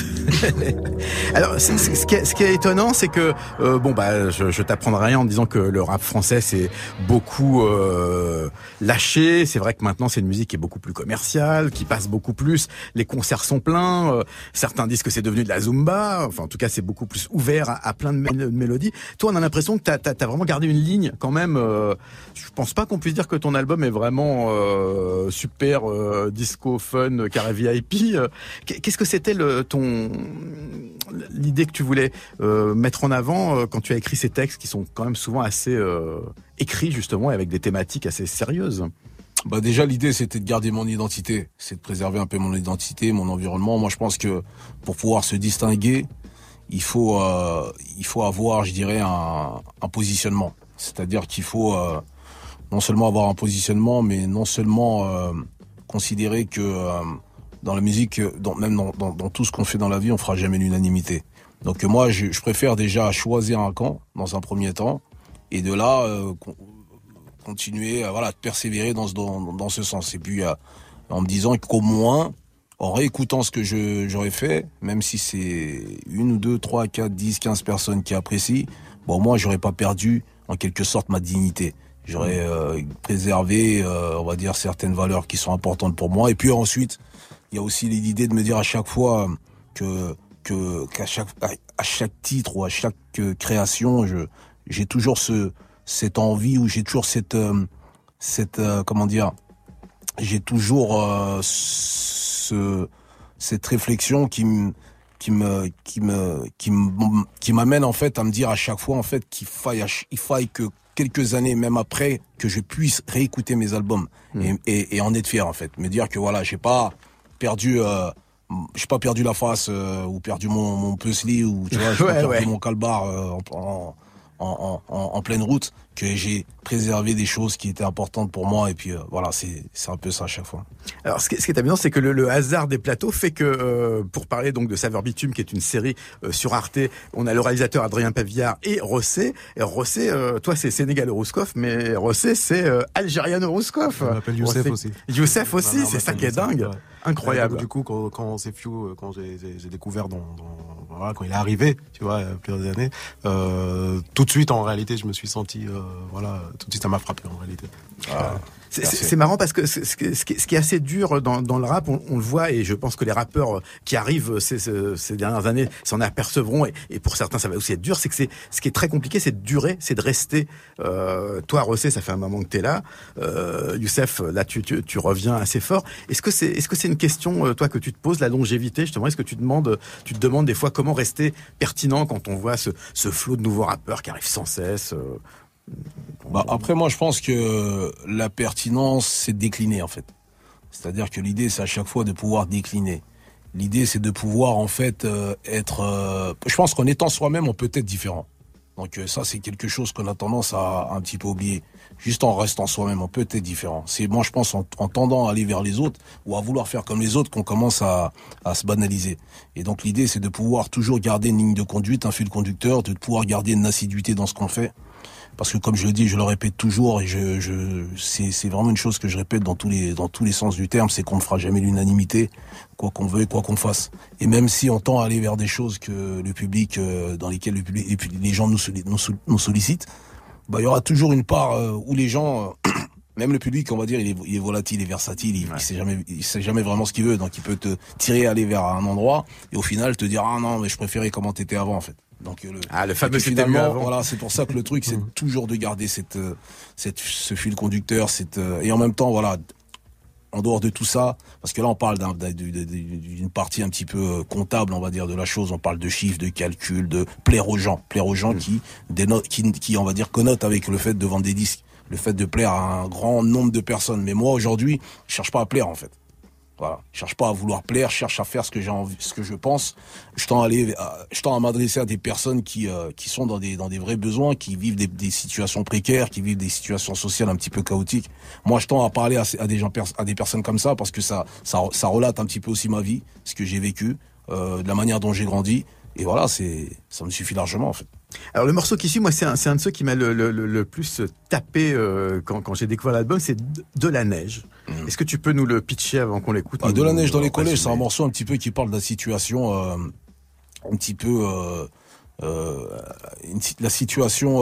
S1: Alors, ce, qui est, ce, qui est, étonnant, c'est que euh, bon bah, je, je t'apprendrai rien en disant que le rap français c'est beaucoup euh, lâché. C'est vrai que maintenant c'est une musique qui est beaucoup plus commerciale, qui passe beaucoup plus. Les concerts sont pleins. Euh, certains disent que c'est devenu de la zumba. Enfin, en tout cas, c'est beaucoup plus ouvert à, plein de, mélodies. Toi, on a l'impression que t'as as, as, vraiment gardé une ligne quand même. Euh, je pense pas qu'on puisse dire que ton album est vraiment euh, super euh, disco fun carré VIP. Euh, qu'est-ce que c'était le ton l'idée que tu voulais mettre en avant quand tu as écrit ces textes qui sont quand même souvent assez écrits justement et avec des thématiques assez sérieuses?
S6: Bah déjà l'idée c'était de garder mon identité, c'est de préserver un peu mon identité, mon environnement. Moi je pense que pour pouvoir se distinguer, il faut euh, il faut avoir je dirais un positionnement. C'est-à-dire qu'il faut euh, non seulement avoir un positionnement, mais non seulement euh, considérer que euh, dans la musique, même dans, dans, tout ce qu'on fait dans la vie, on fera jamais l'unanimité. Donc moi je, préfère déjà choisir un camp dans un premier temps et de là continuer voilà, persévérer dans ce, dans, ce sens. Et puis, en me disant qu'au moins, en réécoutant ce que j'aurais fait, même si c'est une ou deux, trois, quatre, dix, quinze personnes qui apprécient, bon, moi, j'aurais pas perdu, en quelque sorte, ma dignité. J'aurais euh, préservé, euh, on va dire, certaines valeurs qui sont importantes pour moi. Et puis ensuite, il y a aussi l'idée de me dire à chaque fois que que qu'à chaque à chaque titre ou à chaque création, je j'ai toujours ce cette envie ou j'ai toujours cette euh, cette euh, comment dire j'ai toujours euh, ce cette réflexion qui me qui me qui me qui qui m'amène en fait à me dire à chaque fois en fait qu'il faille il faille que quelques années même après que je puisse réécouter mes albums mmh. et, et, et, en être fier en fait. Me dire que voilà j'ai pas perdu euh, j'ai pas perdu la face ou perdu mon mon puzzle ou tu vois j'ai pas perdu mon calbar en en, en, en, pleine route que j'ai préservé des choses qui étaient importantes pour moi et puis euh, voilà c'est c'est un peu ça à chaque fois.
S1: Alors ce qui, ce qui est amusant c'est que le, le, hasard des plateaux fait que euh, pour parler donc de Saveur Bitume qui est une série euh, sur Arte, on a le réalisateur Adrien Pavillard et Rossé et Rossé toi c'est Sénégal Rouskov mais Rossé c'est Algériano Rouskov.
S7: On m'appelle Youssef aussi.
S1: Youssef aussi, c'est ça qui est dingue. Incroyable.
S7: du coup quand quand c'est Few quand j'ai découvert dans, dans voilà, quand il est arrivé, tu vois, il y a plusieurs années, euh, tout de suite, en réalité, je me suis senti, euh, voilà, tout de suite, ça m'a frappé, en réalité.
S1: Ah. C'est marrant parce que ce, qui est assez dur dans, dans le rap, on, on, le voit et je pense que les rappeurs qui arrivent ces, ces dernières années s'en apercevront et, et, pour certains ça va aussi être dur. C'est que c'est ce qui est très compliqué, c'est de durer, c'est de rester. Euh, toi, Rossé, ça fait un moment que tu es là. Euh, Youssef, là, tu, tu, tu, reviens assez fort. Est-ce que c'est est-ce que c'est une question, euh, toi, que tu te poses, la longévité justement? Est-ce que tu demandes, tu te demandes des fois comment rester pertinent quand on voit ce, ce flot de nouveaux rappeurs qui arrivent sans cesse euh,
S6: bah après moi je pense que la pertinence c'est décliner en fait. C'est-à-dire que l'idée c'est à chaque fois de pouvoir décliner. L'idée c'est de pouvoir en fait euh, être euh, je pense qu'en étant soi-même on peut être différent. Donc euh, ça c'est quelque chose qu'on a tendance à, un petit peu oublier. Juste en restant soi-même on peut être différent. C'est moi je pense en, en, tendant à aller vers les autres ou à vouloir faire comme les autres qu'on commence à, à se banaliser. Et donc l'idée c'est de pouvoir toujours garder une ligne de conduite, un fil conducteur, de pouvoir garder une assiduité dans ce qu'on fait parce que comme je le dis, je le répète toujours et je, je c'est vraiment une chose que je répète dans tous les dans tous les sens du terme, c'est qu'on ne fera jamais l'unanimité, quoi qu'on veuille, quoi qu'on fasse. Et même si on tend à aller vers des choses que le public, euh, dans lesquelles le public, et puis les gens nous, nous, nous sollicitent, bah il y aura toujours une part euh, où les gens euh, même le public, on va dire, il est, il est volatile, il est versatile, il, sait jamais, il sait jamais vraiment ce qu'il veut, donc il peut te tirer aller vers un endroit et au final te dire ah non mais je préférais comment t'étais avant en fait.
S1: Donc le, ah, le fameux finalement,
S6: voilà, c'est pour ça que le truc, c'est toujours de garder cette, euh, cette, ce fil conducteur, cette, euh, et en même temps, voilà, en dehors de tout ça, parce que là on parle d'une partie un petit peu euh, comptable, on va dire, de la chose. On parle de chiffres, de calculs, de plaire aux gens, plaire aux gens mm. qui, dénotent, qui, qui, on va dire, connotent avec le fait de vendre des disques, le fait de plaire à un grand nombre de personnes. Mais moi aujourd'hui, je cherche pas à plaire en fait. Voilà. Je cherche pas à vouloir plaire, je cherche à faire ce que j'ai envie, ce que je pense. Je tends à aller, je tends à m'adresser à des personnes qui euh, qui sont dans des dans des vrais besoins, qui vivent des, des, situations précaires, qui vivent des situations sociales un petit peu chaotiques. Moi, je tends à parler à, à des gens à des personnes comme ça parce que ça ça ça relate un petit peu aussi ma vie, ce que j'ai vécu, euh, de la manière dont j'ai grandi. Et voilà, c'est ça me suffit largement en fait.
S1: Alors le morceau qui suit, moi, c'est un, un, de ceux qui m'a le, le, le, plus tapé euh, quand, quand j'ai découvert l'album, c'est de, la neige. Mm. Est-ce que tu peux nous le pitcher avant qu'on l'écoute?
S6: Ah, De la neige dans les collèges, c'est un morceau un petit peu qui parle de la situation, euh, un petit peu euh, une, la situation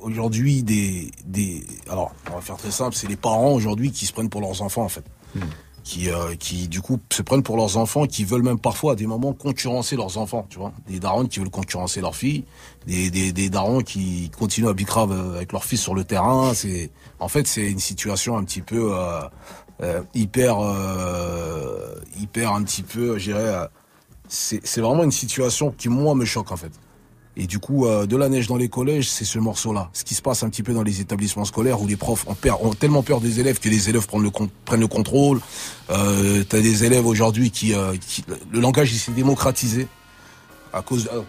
S6: aujourd'hui des, des. Alors, on va faire très simple, c'est les parents aujourd'hui qui se prennent pour leurs enfants en fait. Mm. Qui, euh, qui du coup se prennent pour leurs enfants, qui veulent même parfois à des moments concurrencer leurs enfants, tu vois. Des darons qui veulent concurrencer leurs filles, des, des, des darons qui continuent à bicrave avec leurs fils sur le terrain. C'est, en fait, c'est une situation un petit peu euh, euh, hyper, euh, hyper un petit peu, je dirais. euh, c'est vraiment une situation qui moi me choque en fait. Et du coup, euh, de la neige dans les collèges, c'est ce morceau-là. Ce qui se passe un petit peu dans les établissements scolaires où les profs ont, peur- ont tellement peur des élèves que les élèves prennent le, prennent le contrôle. Euh, T'as des élèves aujourd'hui qui, euh, qui- Le langage, il s'est démocratisé à cause... euh,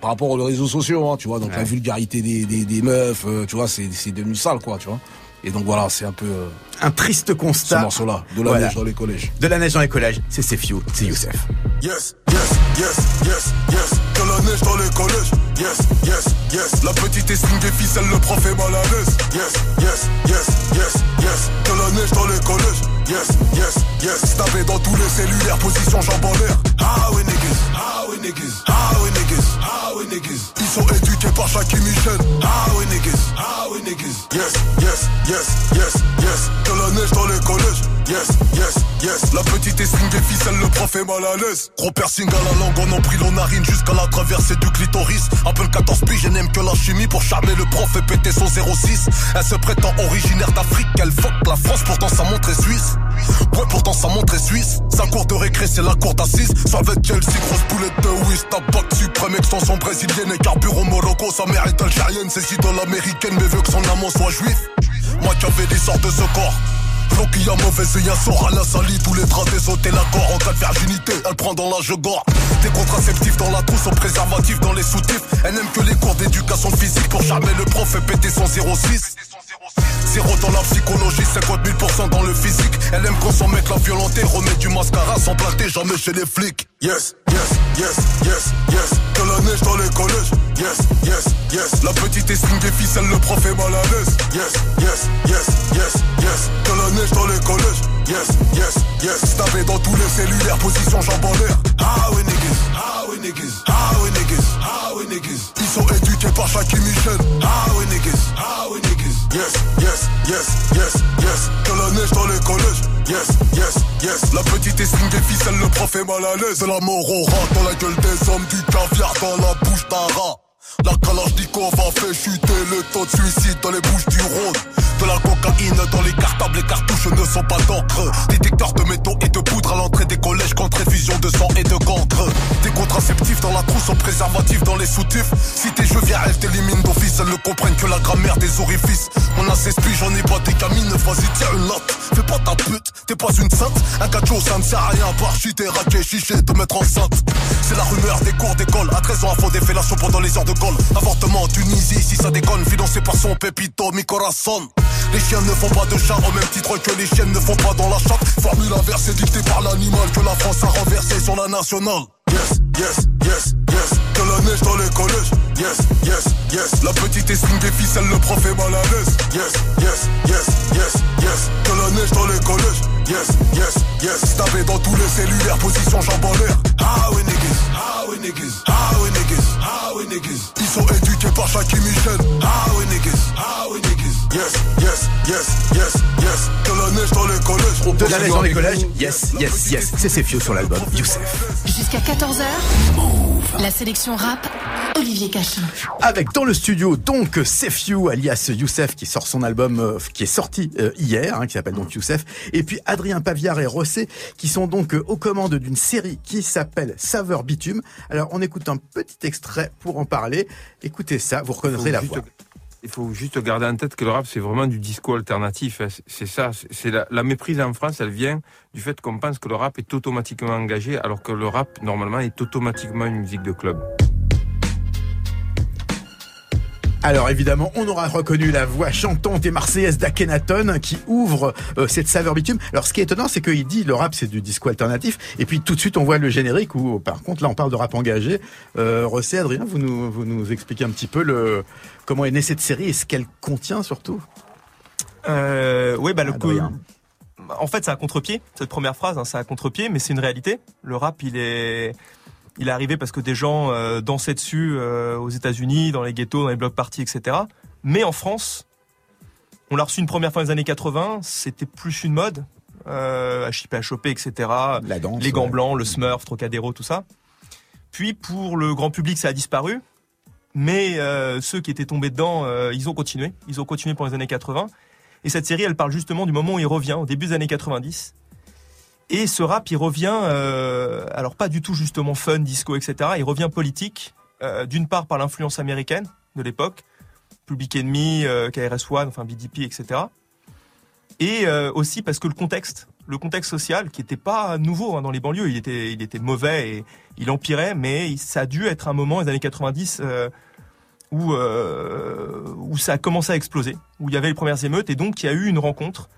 S6: par rapport aux réseaux sociaux, hein, tu vois. Donc la vulgarité des, des, des meufs, euh, tu vois, c'est c'est devenu sale, quoi, tu vois. Et donc voilà, c'est un peu euh,
S1: Un triste
S6: ce
S1: constat
S6: morceau-là, de la
S1: Voilà.
S6: neige dans les collèges.
S1: de la neige dans les collèges. C'est Sefiu, c'est Youssef.
S4: Yes, yes, yes, yes, yes. De la neige dans les collèges. Yes, yes, yes. La petite estime des ficelles, le prof est mal à l'aise. Yes, yes, yes, yes, yes. De la neige dans les collèges. Yes, yes, yes. Stabé dans tous les cellulaires, position jambe en l'air. Ah oui, niggas. Ah oui, niggas. Ah oui, niggas. Ah oui, niggas. Sont éduqués par Jackie Michel. Ah oui, niggas? Ah oui, niggas? Yes, yes, yes, yes, yes. De la neige dans les collèges. Yes, yes, yes. La petite estime des ficelles, le prof est mal à l'aise. Gros piercing à la langue, on nombril, on narine jusqu'à la traversée du clitoris. À peine 14 piges, elle n'aime que la chimie pour charmer le prof et péter son 06. Elle se prétend originaire d'Afrique, elle fuck la France, pourtant sa montre est suisse. Ouais, pourtant sa montre est suisse. Sa cour de récré, c'est la cour d'assises. Salvette Chelsea, grosse boulette de whist, tabac suprême, extension brésilienne et carburant Morocco. Sa mère est algérienne, ses idoles américaines, mais veut que son amant soit juif. Machiavelli sort de ce corps. Qui a mauvaise et un sort à la salie Tous les draps des l'accord en cas de virginité Elle prend dans l'âge gore Des contraceptifs dans la trousse au préservatif dans les soutifs Elle n'aime que les cours d'éducation physique Pour charmer le prof et péter son 06 Zéro dans la psychologie, 50 000% dans le physique. Elle aime quand son mec l'a violenté, remet du mascara sans planter, jamais chez les flics. Yes, yes, yes, yes, yes. De la neige dans les collèges. Yes, yes, yes. La petite estime des ficelles, le prof est mal à l'aise. Yes, yes, yes, yes, yes. De la neige dans les collèges. Yes, yes, yes. Stabé dans tous les cellulaires, position jambe en l'air. Ah oui, niggas. Ah oui, niggas. Ah oui, niggas. Ah oui, niggas. Ils sont éduqués par Jackie Michel. Ah oui, niggas. Ah oui, niggas. Yes, yes, yes, yes, yes. De la neige dans les collèges. Yes, yes, yes. La petite estime des ficelles, le prof est mal à l'aise. De la mort au rat dans la gueule des hommes, du caviar dans la bouche d'un rat. La Kalachnikov a fait chuter le taux de suicide dans les bouches du Rhône. De la cocaïne dans les cartables, les cartouches ne sont pas d'encre. Détecteurs de métaux et de poudre à l'entrée des collèges contre effusion de sang et de cancre. Des contraceptifs dans la trousse, au préservatif dans les soutifs. Si tes jeux viens, elles t'éliminent d'office, elles ne comprennent que la grammaire des orifices. On a 16 piges, j'en ai pas des gamines, vas-y tiens une latte. Fais pas ta pute, t'es pas une sainte. Un cacho, ça ne sert à rien, à part chuter, raquer, chicher, te mettre enceinte. C'est la rumeur des cours d'école. À 13 ans, à fond des fellations pendant les heures de colle. Avortement en Tunisie, si ça déconne, financé par son pépito, mi. Les chiens ne font pas de chat au même titre que les chiennes ne font pas dans la chatte. Formule inversée dictée par l'animal que la France a renversé sur la nationale. Yes, yes, yes, yes. De la neige dans les collèges. Yes, yes, yes. La petite estime des ficelles, le prof est mal à l'aise. Yes, yes, yes, yes, yes. De la neige dans les collèges. Yes, yes, yes. Stabé dans tous les cellulaires, position jambe en l'air. Ah oui, niggas. Ah oui, niggas. Ah oui, niggas. Ah oui, niggas. Ils sont éduqués par Jackie Michel. Ah oui, niggas. Ah oui, niggas. Yes, yes, yes, yes, yes. De la neige dans les collèges.
S1: De la neige dans les collèges. Yes, yes, yes. C'est Sefiu sur l'album Youssef.
S2: Jusqu'à 14h, la sélection rap, Olivier Cachin.
S1: Avec dans le studio donc Sefiu alias Youssef qui sort son album euh, qui est sorti euh, hier, hein, qui s'appelle donc Youssef, et puis Adrien Paviard et Rossé qui sont donc euh, aux commandes d'une série qui s'appelle Saveur Bitume. Alors on écoute un petit extrait pour en parler. Écoutez ça, vous reconnaîtrez la voix.
S8: Il faut juste garder en tête que le rap, c'est vraiment du disco alternatif. hein. C'est- ça. c'est- la méprise en France, elle vient du fait qu'on pense que le rap est automatiquement engagé, alors que le rap, normalement, est automatiquement une musique de club.
S1: Alors évidemment, on aura reconnu la voix chantante et marseillaise d'Akhenaton qui ouvre euh, cette saveur bitume. Alors ce qui est étonnant, c'est qu'il dit le rap c'est du disco alternatif, et puis tout de suite on voit le générique où par contre là on parle de rap engagé. Euh, Rossé, Adrien, vous nous, vous nous expliquez un petit peu le comment est née cette série et ce qu'elle contient surtout.
S9: Euh, oui, bah le coup. En fait, c'est à contre-pied. Cette première phrase, hein, c'est à contre-pied, mais c'est une réalité. Le rap, il est, il est arrivé parce que des gens euh, dansaient dessus euh, aux États-Unis, dans les ghettos, dans les blocs parties, etc. Mais en France, on l'a reçu une première fois dans les années 80. C'était plus une mode. euh, HIP, HOP, etc.
S1: La danse.
S9: les gants
S1: ouais.
S9: blancs, le Smurf, Trocadéro, tout ça. Puis pour le grand public, ça a disparu. Mais euh, ceux qui étaient tombés dedans, ils ont continué. Ils ont continué pendant les années 80. Et cette série, elle parle justement du moment où il revient, au début des années 90. Et ce rap, il revient, euh, alors pas du tout justement fun, disco, etc. Il revient politique, euh, d'une part par l'influence américaine de l'époque, Public Enemy, euh, KRS-One, enfin BDP, etc. Et aussi parce que le contexte, le contexte social, qui n'était pas nouveau hein, dans les banlieues, il était, il était mauvais et il empirait, mais ça a dû être un moment, les années 90, euh, où, euh, où ça a commencé à exploser, où il y avait les premières émeutes, et donc il y a eu une rencontre.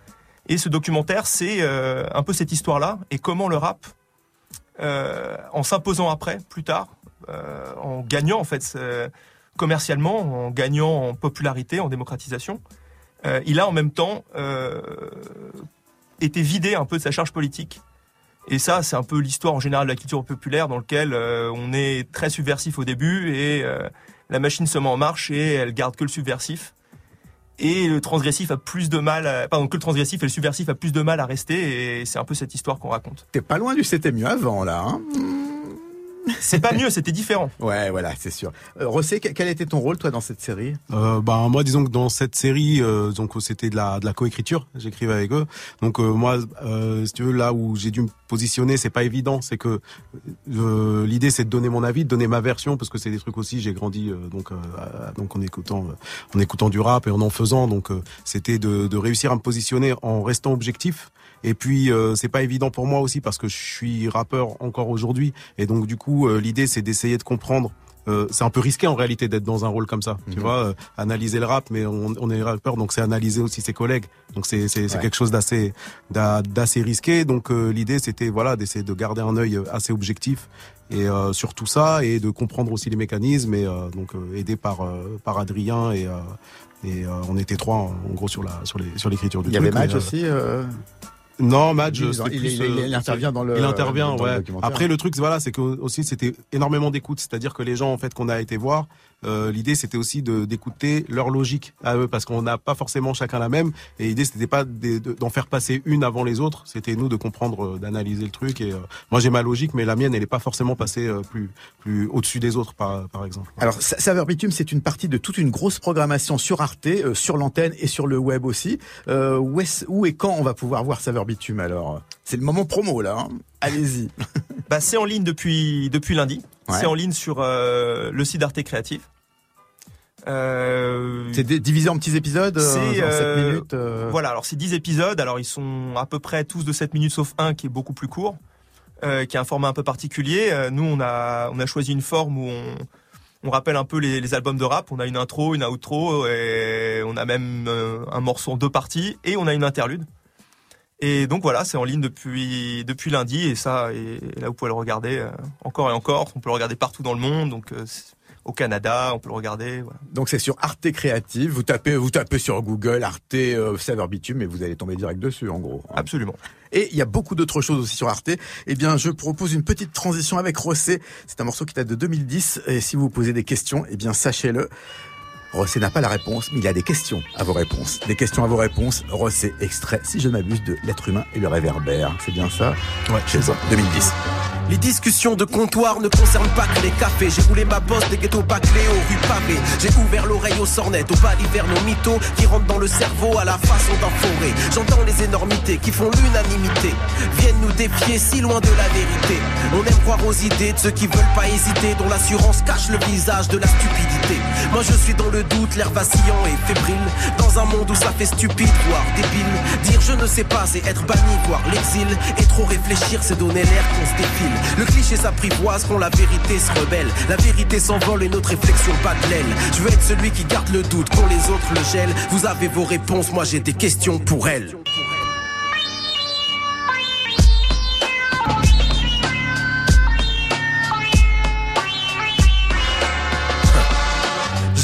S9: Et ce documentaire, c'est euh, un peu cette histoire-là, et comment le rap, euh, en s'imposant après, plus tard, euh, en gagnant en fait commercialement, en gagnant en popularité, en démocratisation, il a en même temps été vidé un peu de sa charge politique. Et ça, c'est un peu l'histoire en général de la culture populaire dans lequel euh, on est très subversif au début et la machine se met en marche et elle garde que le subversif. Et le transgressif a plus de mal, à, pardon, que le transgressif et le subversif a plus de mal à rester et c'est un peu cette histoire qu'on raconte.
S1: T'es pas loin du c'était mieux avant là. Hein
S9: C'est pas mieux, c'était différent.
S1: ouais, voilà, c'est sûr. Euh, Rossé, que- quel était ton rôle toi dans cette série?
S7: Euh, bah moi disons que dans cette série euh, donc c'était de la de la coécriture. J'écrivais avec eux. Donc euh, moi euh, si tu veux là où j'ai dû me positionner c'est pas évident. C'est que euh, l'idée c'est de donner mon avis de donner ma version parce que c'est des trucs aussi j'ai grandi euh, donc euh, en écoutant euh, en écoutant du rap et en en faisant. Donc euh, c'était de, de réussir à me positionner en restant objectif et puis euh, c'est pas évident pour moi aussi parce que je suis rappeur encore aujourd'hui et donc du coup euh, l'idée c'est d'essayer de comprendre euh, c'est un peu risqué en réalité d'être dans un rôle comme ça. Tu
S1: Mhm.
S7: vois, euh, analyser le rap, mais on, on est rappeur, donc c'est analyser aussi ses collègues. Donc c'est c'est
S1: Ouais.
S7: quelque chose d'assez d'a- d'assez risqué. Donc euh, l'idée c'était voilà d'essayer de garder un œil assez objectif et sur tout ça et de comprendre aussi les mécanismes et donc aidé par par Adrien et et on était trois en gros sur la sur les sur l'écriture du
S1: Il y avait
S7: truc. Euh,
S1: aussi.
S7: Non, Madge,
S1: il,
S7: c'était
S1: il-
S7: plus,
S1: il-
S7: euh,
S1: il intervient dans le.
S7: il intervient,
S1: dans
S7: ouais. Après, le truc, voilà, c'est que aussi c'était énormément d'écoute, c'est-à-dire que les gens en fait qu'on a été voir, euh, l'idée c'était aussi de d'écouter leur logique à eux, parce qu'on n'a pas forcément chacun la même. Et l'idée c'était pas de- de- d'en faire passer une avant les autres, c'était nous de comprendre, euh, d'analyser le truc. Et euh, moi j'ai ma logique, mais la mienne elle est pas forcément passée euh, plus plus au-dessus des autres, par par exemple.
S1: Alors, Sa- Saveur Bitume, c'est une partie de toute une grosse programmation sur Arte, euh, sur l'antenne et sur le web aussi. Euh, où, est où et quand on va pouvoir voir Saveur Bitume alors? C'est le moment promo là. hein Allez-y.
S9: Bah, c'est en ligne depuis, depuis lundi.
S1: Ouais.
S9: C'est en ligne sur euh, le site d'Arte Créative. Euh,
S1: C'est divisé en petits épisodes, euh,
S9: C'est,
S1: en 7
S9: euh,
S1: minutes. euh,
S9: Voilà, alors c'est 10 épisodes, alors ils sont à peu près tous de 7 minutes sauf un qui est beaucoup plus court, euh, qui a un format un peu particulier. Euh, nous, on a, on a choisi une forme où on, on rappelle un peu les, les albums de rap. On a une intro, une outro, et on a même euh, un morceau en deux parties, et on a une interlude. Et donc voilà, c'est en ligne depuis, depuis lundi, et ça, et, là vous pouvez le regarder euh, encore et encore. On peut le regarder partout dans le monde, donc euh, au Canada, on peut le regarder. Voilà.
S1: Donc c'est sur Arte Créative. Vous tapez, vous tapez sur Google Arte euh, Saveur Bitume et vous allez tomber direct dessus en gros. hein.
S9: Absolument.
S1: Et il y a beaucoup d'autres choses aussi sur Arte. Eh bien, je propose une petite transition avec Rossé. C'est un morceau qui date de 2010. Et si vous vous posez des questions, eh bien, sachez-le. Rossé n'a pas la réponse, mais il a des questions à vos réponses. Des questions à vos réponses. Rossé, extrait, si je ne m'abuse, de L'être humain et le réverbère. C'est bien ça?
S7: Ouais,
S1: Chez eux, 2010.
S10: Les discussions de comptoir ne concernent pas que les cafés. J'ai roulé ma bosse des ghettos bâclés aux rues pavées. J'ai ouvert l'oreille aux sornettes, aux balivernes, aux mythos qui rentrent dans le cerveau à la façon d'un forêt. J'entends les énormités qui font l'unanimité. Viennent nous défier si loin de la vérité. On aime croire aux idées de ceux qui veulent pas hésiter, dont l'assurance cache le visage de la stupidité. Moi je suis dans le doute, l'air vacillant et fébrile. Dans un monde où ça fait stupide, voire débile. Dire je ne sais pas, c'est être banni, voire l'exil. Et trop réfléchir, c'est donner l'air qu'on se défile. Le cliché s'apprivoise quand la vérité se rebelle. La vérité s'envole et notre réflexion bat de l'aile. Je veux être celui qui garde le doute quand les autres le gèlent. Vous avez vos réponses, moi j'ai des questions pour elles.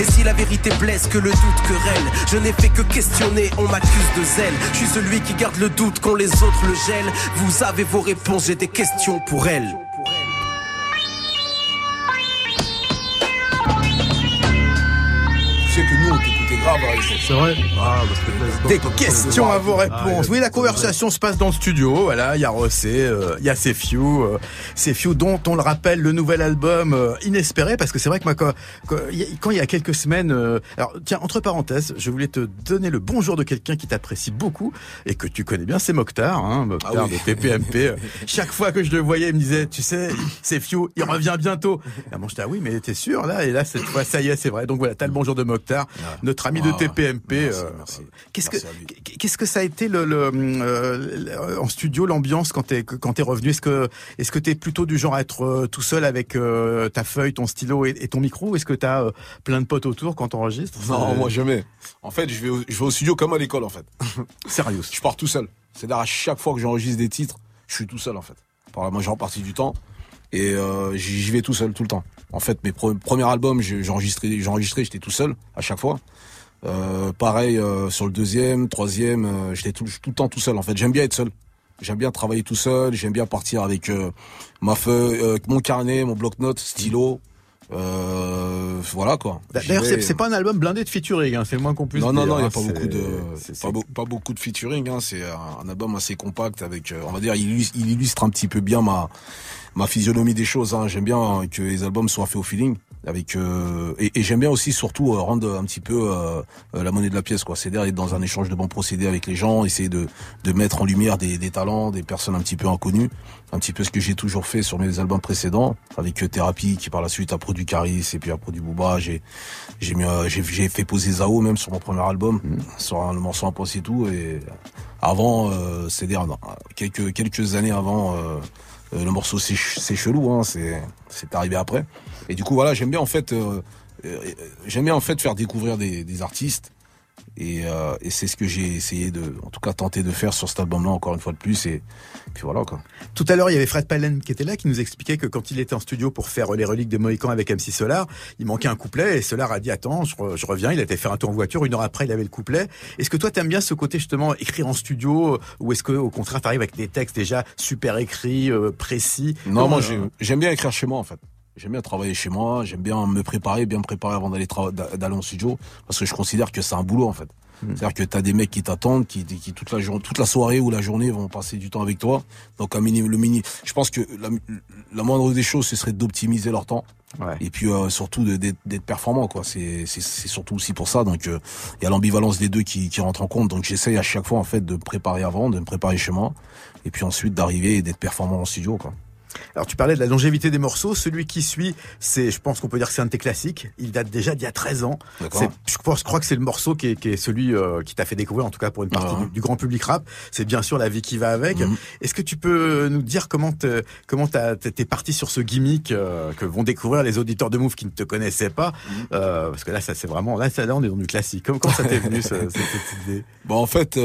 S10: Et si la vérité blesse, que le doute querelle. Je n'ai fait que questionner, on m'accuse de zèle. Je suis celui qui garde le doute quand les autres le gèlent. Vous avez vos réponses, j'ai des questions pour elle.
S6: T'écoutait grave à l'époque.
S7: C'est vrai Ah,
S1: Des questions à vos
S7: Ah,
S1: réponses.
S7: yes.
S1: Oui, la conversation se passe dans le studio. Voilà, il y a Rossé, euh, il y a Sefiu, euh, Sefiu dont on le rappelle le nouvel album euh, inespéré parce que c'est vrai que moi quand quand il y a- quand il y a quelques semaines, euh, alors tiens entre parenthèses, je voulais te donner le bonjour de quelqu'un qui t'apprécie beaucoup et que tu connais bien, c'est Mokhtar, hein, Mokhtar
S6: Ah oui.
S1: de TPMP. Chaque fois que je le voyais, il me disait, tu sais, Sefiu, il revient bientôt. Et moi j'étais ah oui, mais t'es sûr là? Et là cette fois, ça y est, c'est vrai. Donc voilà, t'as le bonjour de Mokhtar, notre ami de TPMP.
S6: merci,
S1: euh,
S6: merci.
S1: Qu'est-ce que. Qu'est-ce que ça a été le, le, euh, le- en studio l'ambiance quand t'es quand t'es revenu? Est-ce que est-ce que t'es plutôt du genre à être euh, tout seul avec ta feuille, ton stylo et, et ton micro ou Est-ce que t'as plein de potes autour quand t'enregistres?
S6: Non, moi jamais. En fait, je vais, au, je vais au studio comme à l'école, en fait.
S1: sérieux.
S6: Je pars tout seul. C'est-à-dire à chaque fois que j'enregistre des titres, je suis tout seul, en fait. Par la majeure partie du temps. Et euh, j'y vais tout seul tout le temps. En fait, mes pre- premiers albums, enregistré, j'étais tout seul à chaque fois. Euh, pareil euh, sur le deuxième, troisième, euh, j'étais tout, tout le temps tout seul. En fait, j'aime bien être seul. J'aime bien travailler tout seul. J'aime bien partir avec ma feuille, mon carnet, mon bloc-notes, stylo. Voilà quoi.
S1: D'ailleurs,
S6: vais.
S1: c'est pas un album blindé de featuring, hein, c'est le moins qu'on puisse
S6: Non,
S1: dire.
S6: non, non, il n'y
S1: hein,
S6: a pas
S1: c'est-
S6: beaucoup de, pas, pas beaucoup de featuring. Hein. C'est un, album assez compact avec, on va dire, il illustre, il illustre un petit peu bien ma ma physionomie des choses. Hein. J'aime bien que les albums soient faits au feeling. Avec euh, et, et j'aime bien aussi surtout euh, rendre un petit peu euh, la monnaie de la pièce quoi. C'est-à-dire être dans un échange de bons procédés avec les gens, essayer de de mettre en lumière des, des talents, des personnes un petit peu inconnues, un petit peu ce que j'ai toujours fait sur mes albums précédents avec euh, Thérapie qui par la suite a produit Caris et puis a produit Booba. J'ai j'ai mis euh, j'ai j'ai fait poser Zao même sur mon premier album sur un, le morceau Impossible et tout et avant euh, c'est-à-dire quelques quelques années avant le morceau c'est chelou hein, c'est c'est arrivé après et du coup voilà j'aime bien en fait euh, euh, j'aime bien en fait faire découvrir des, des artistes et, euh, et c'est ce que j'ai essayé de en tout cas tenter de faire sur cet album là encore une fois de plus et puis voilà quoi
S1: Tout à l'heure, il y avait Fred Palen qui était là, qui nous expliquait que quand il était en studio pour faire les reliques de Mohican avec MC Solar, il manquait un couplet et Solar a dit attends, je, re- je reviens. Il a été faire un tour en voiture. Une heure après, il avait le couplet. Est-ce que toi, t'aimes bien ce côté justement écrire en studio ou est-ce que au contraire, t'arrives avec des textes déjà super écrits, euh, précis?
S6: Non,
S1: Comment,
S6: moi j'ai- j'aime bien écrire chez moi en fait. J'aime bien travailler chez moi, j'aime bien me préparer, bien me préparer avant d'aller d'aller en studio, parce que je considère que c'est un boulot en fait. C'est-à-dire que t'as des mecs qui t'attendent, qui, qui toute la journée, toute la soirée ou la journée vont passer du temps avec toi. Donc un mini, le mini, je pense que la, la moindre des choses, ce serait d'optimiser leur temps.
S1: Ouais.
S6: Et puis euh, surtout d'être performant quoi. C'est c'est c'est surtout aussi pour ça. Donc euh, il y a l'ambivalence des deux qui qui rentre en compte. Donc j'essaye à chaque fois en fait de me préparer avant, de me préparer chez moi, et puis ensuite d'arriver et d'être performant en studio quoi.
S1: Alors tu parlais de la longévité des morceaux. Celui qui suit, c'est, je pense qu'on peut dire que c'est un de tes classiques. Il date déjà d'il y a 13 ans. Je pense, je crois que c'est le morceau qui est, qui est celui euh, qui t'a fait découvrir, en tout cas pour une partie
S6: Ouais.
S1: du, du grand public rap. C'est bien sûr la vie qui va avec.
S6: Mhm.
S1: Est-ce que tu peux nous dire comment te- comment t'es t'es parti sur ce gimmick euh, que vont découvrir les auditeurs de Move qui ne te connaissaient pas?
S6: Mhm.
S1: Euh, Parce que là, ça c'est vraiment là, ça, là, on est dans du classique. Comment, comment ça t'est venu ce- cette, idée?
S6: Bon, en fait,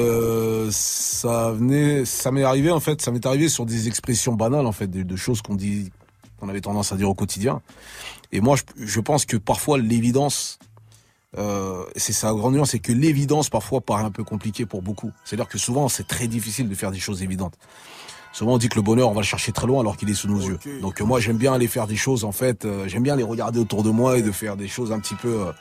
S6: ça venait, ça m'est arrivé en fait, ça m'est arrivé sur des expressions banales en fait, de, de choses qu'on dit, qu'on avait tendance à dire au quotidien. Et moi, je, je pense que parfois l'évidence, euh, c'est ça la grande nuance, c'est que l'évidence parfois paraît un peu compliquée pour beaucoup. C'est-à-dire que souvent c'est très difficile de faire des choses évidentes. Souvent on dit que le bonheur on va le chercher très loin alors qu'il est sous nos yeux. Donc moi j'aime bien aller faire des choses en fait, euh, j'aime bien les regarder autour de moi et de faire des choses un petit peu euh,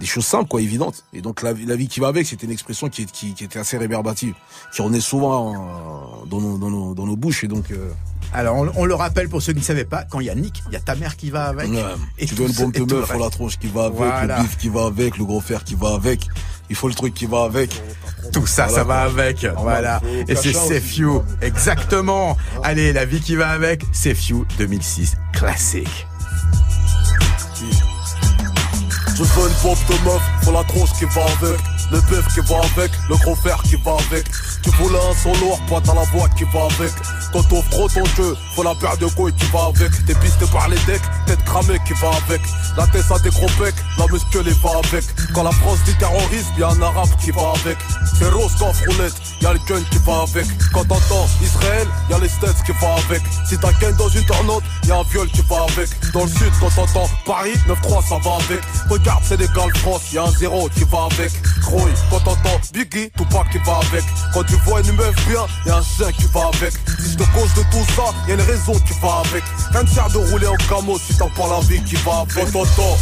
S6: des choses simples, quoi, évidentes. Et donc la, vie- la vie qui va avec, c'était une expression qui, est- qui, qui était assez réverbative, qui revenait souvent euh, dans, nos, dans, nos, dans nos bouches. Et donc, euh,
S1: Alors on, on le rappelle pour ceux qui ne savaient pas, quand il y a Nick, il y a ta mère qui va avec.
S6: ouais,
S1: Et
S6: tu veux une bombe de meuf, la tronche qui va avec,
S1: Voilà.
S6: le bif qui va avec, le gros fer qui va avec. Il faut le truc qui va avec.
S1: Tout ça,
S6: Voilà.
S1: ça va avec. Voilà. Et c'est. Few. Exactement. Allez, la vie qui va avec. Few 2006. Classique.
S4: Je veux une pompe de meuf, faut la tronche qui va avec. Le bœuf qui va avec, le gros fer qui va avec. Tu voulais un lourd, pas dans la voix qui va avec. Quand t'offres trop ton jeu, faut la paire de couilles qui va avec. T'es pisté par les decks, tête cramée qui va avec. La tête à des gros pecs, la muscle va avec. Quand la France dit terrorisme, y'a un arabe qui va avec. C'est rose quand roulette, y'a le gun qui va avec. Quand t'entends Israël, y'a les States qui va avec. Si t'as ken dans une tornade, y'a un viol qui va avec. Dans le sud, quand t'entends Paris, 9-3 ça va avec. Regarde, c'est des gars France, y'a un zéro qui va avec. Croy, quand t'entends Biggie, Tupac qui va avec. Quand tu vois une meuf bien, y'a un chien qui va avec. Si je te cause de tout ça, y'a une raison qui va avec. Ne sert de rouler en camo si t'as pas la vie qui va avec. Quand t'entends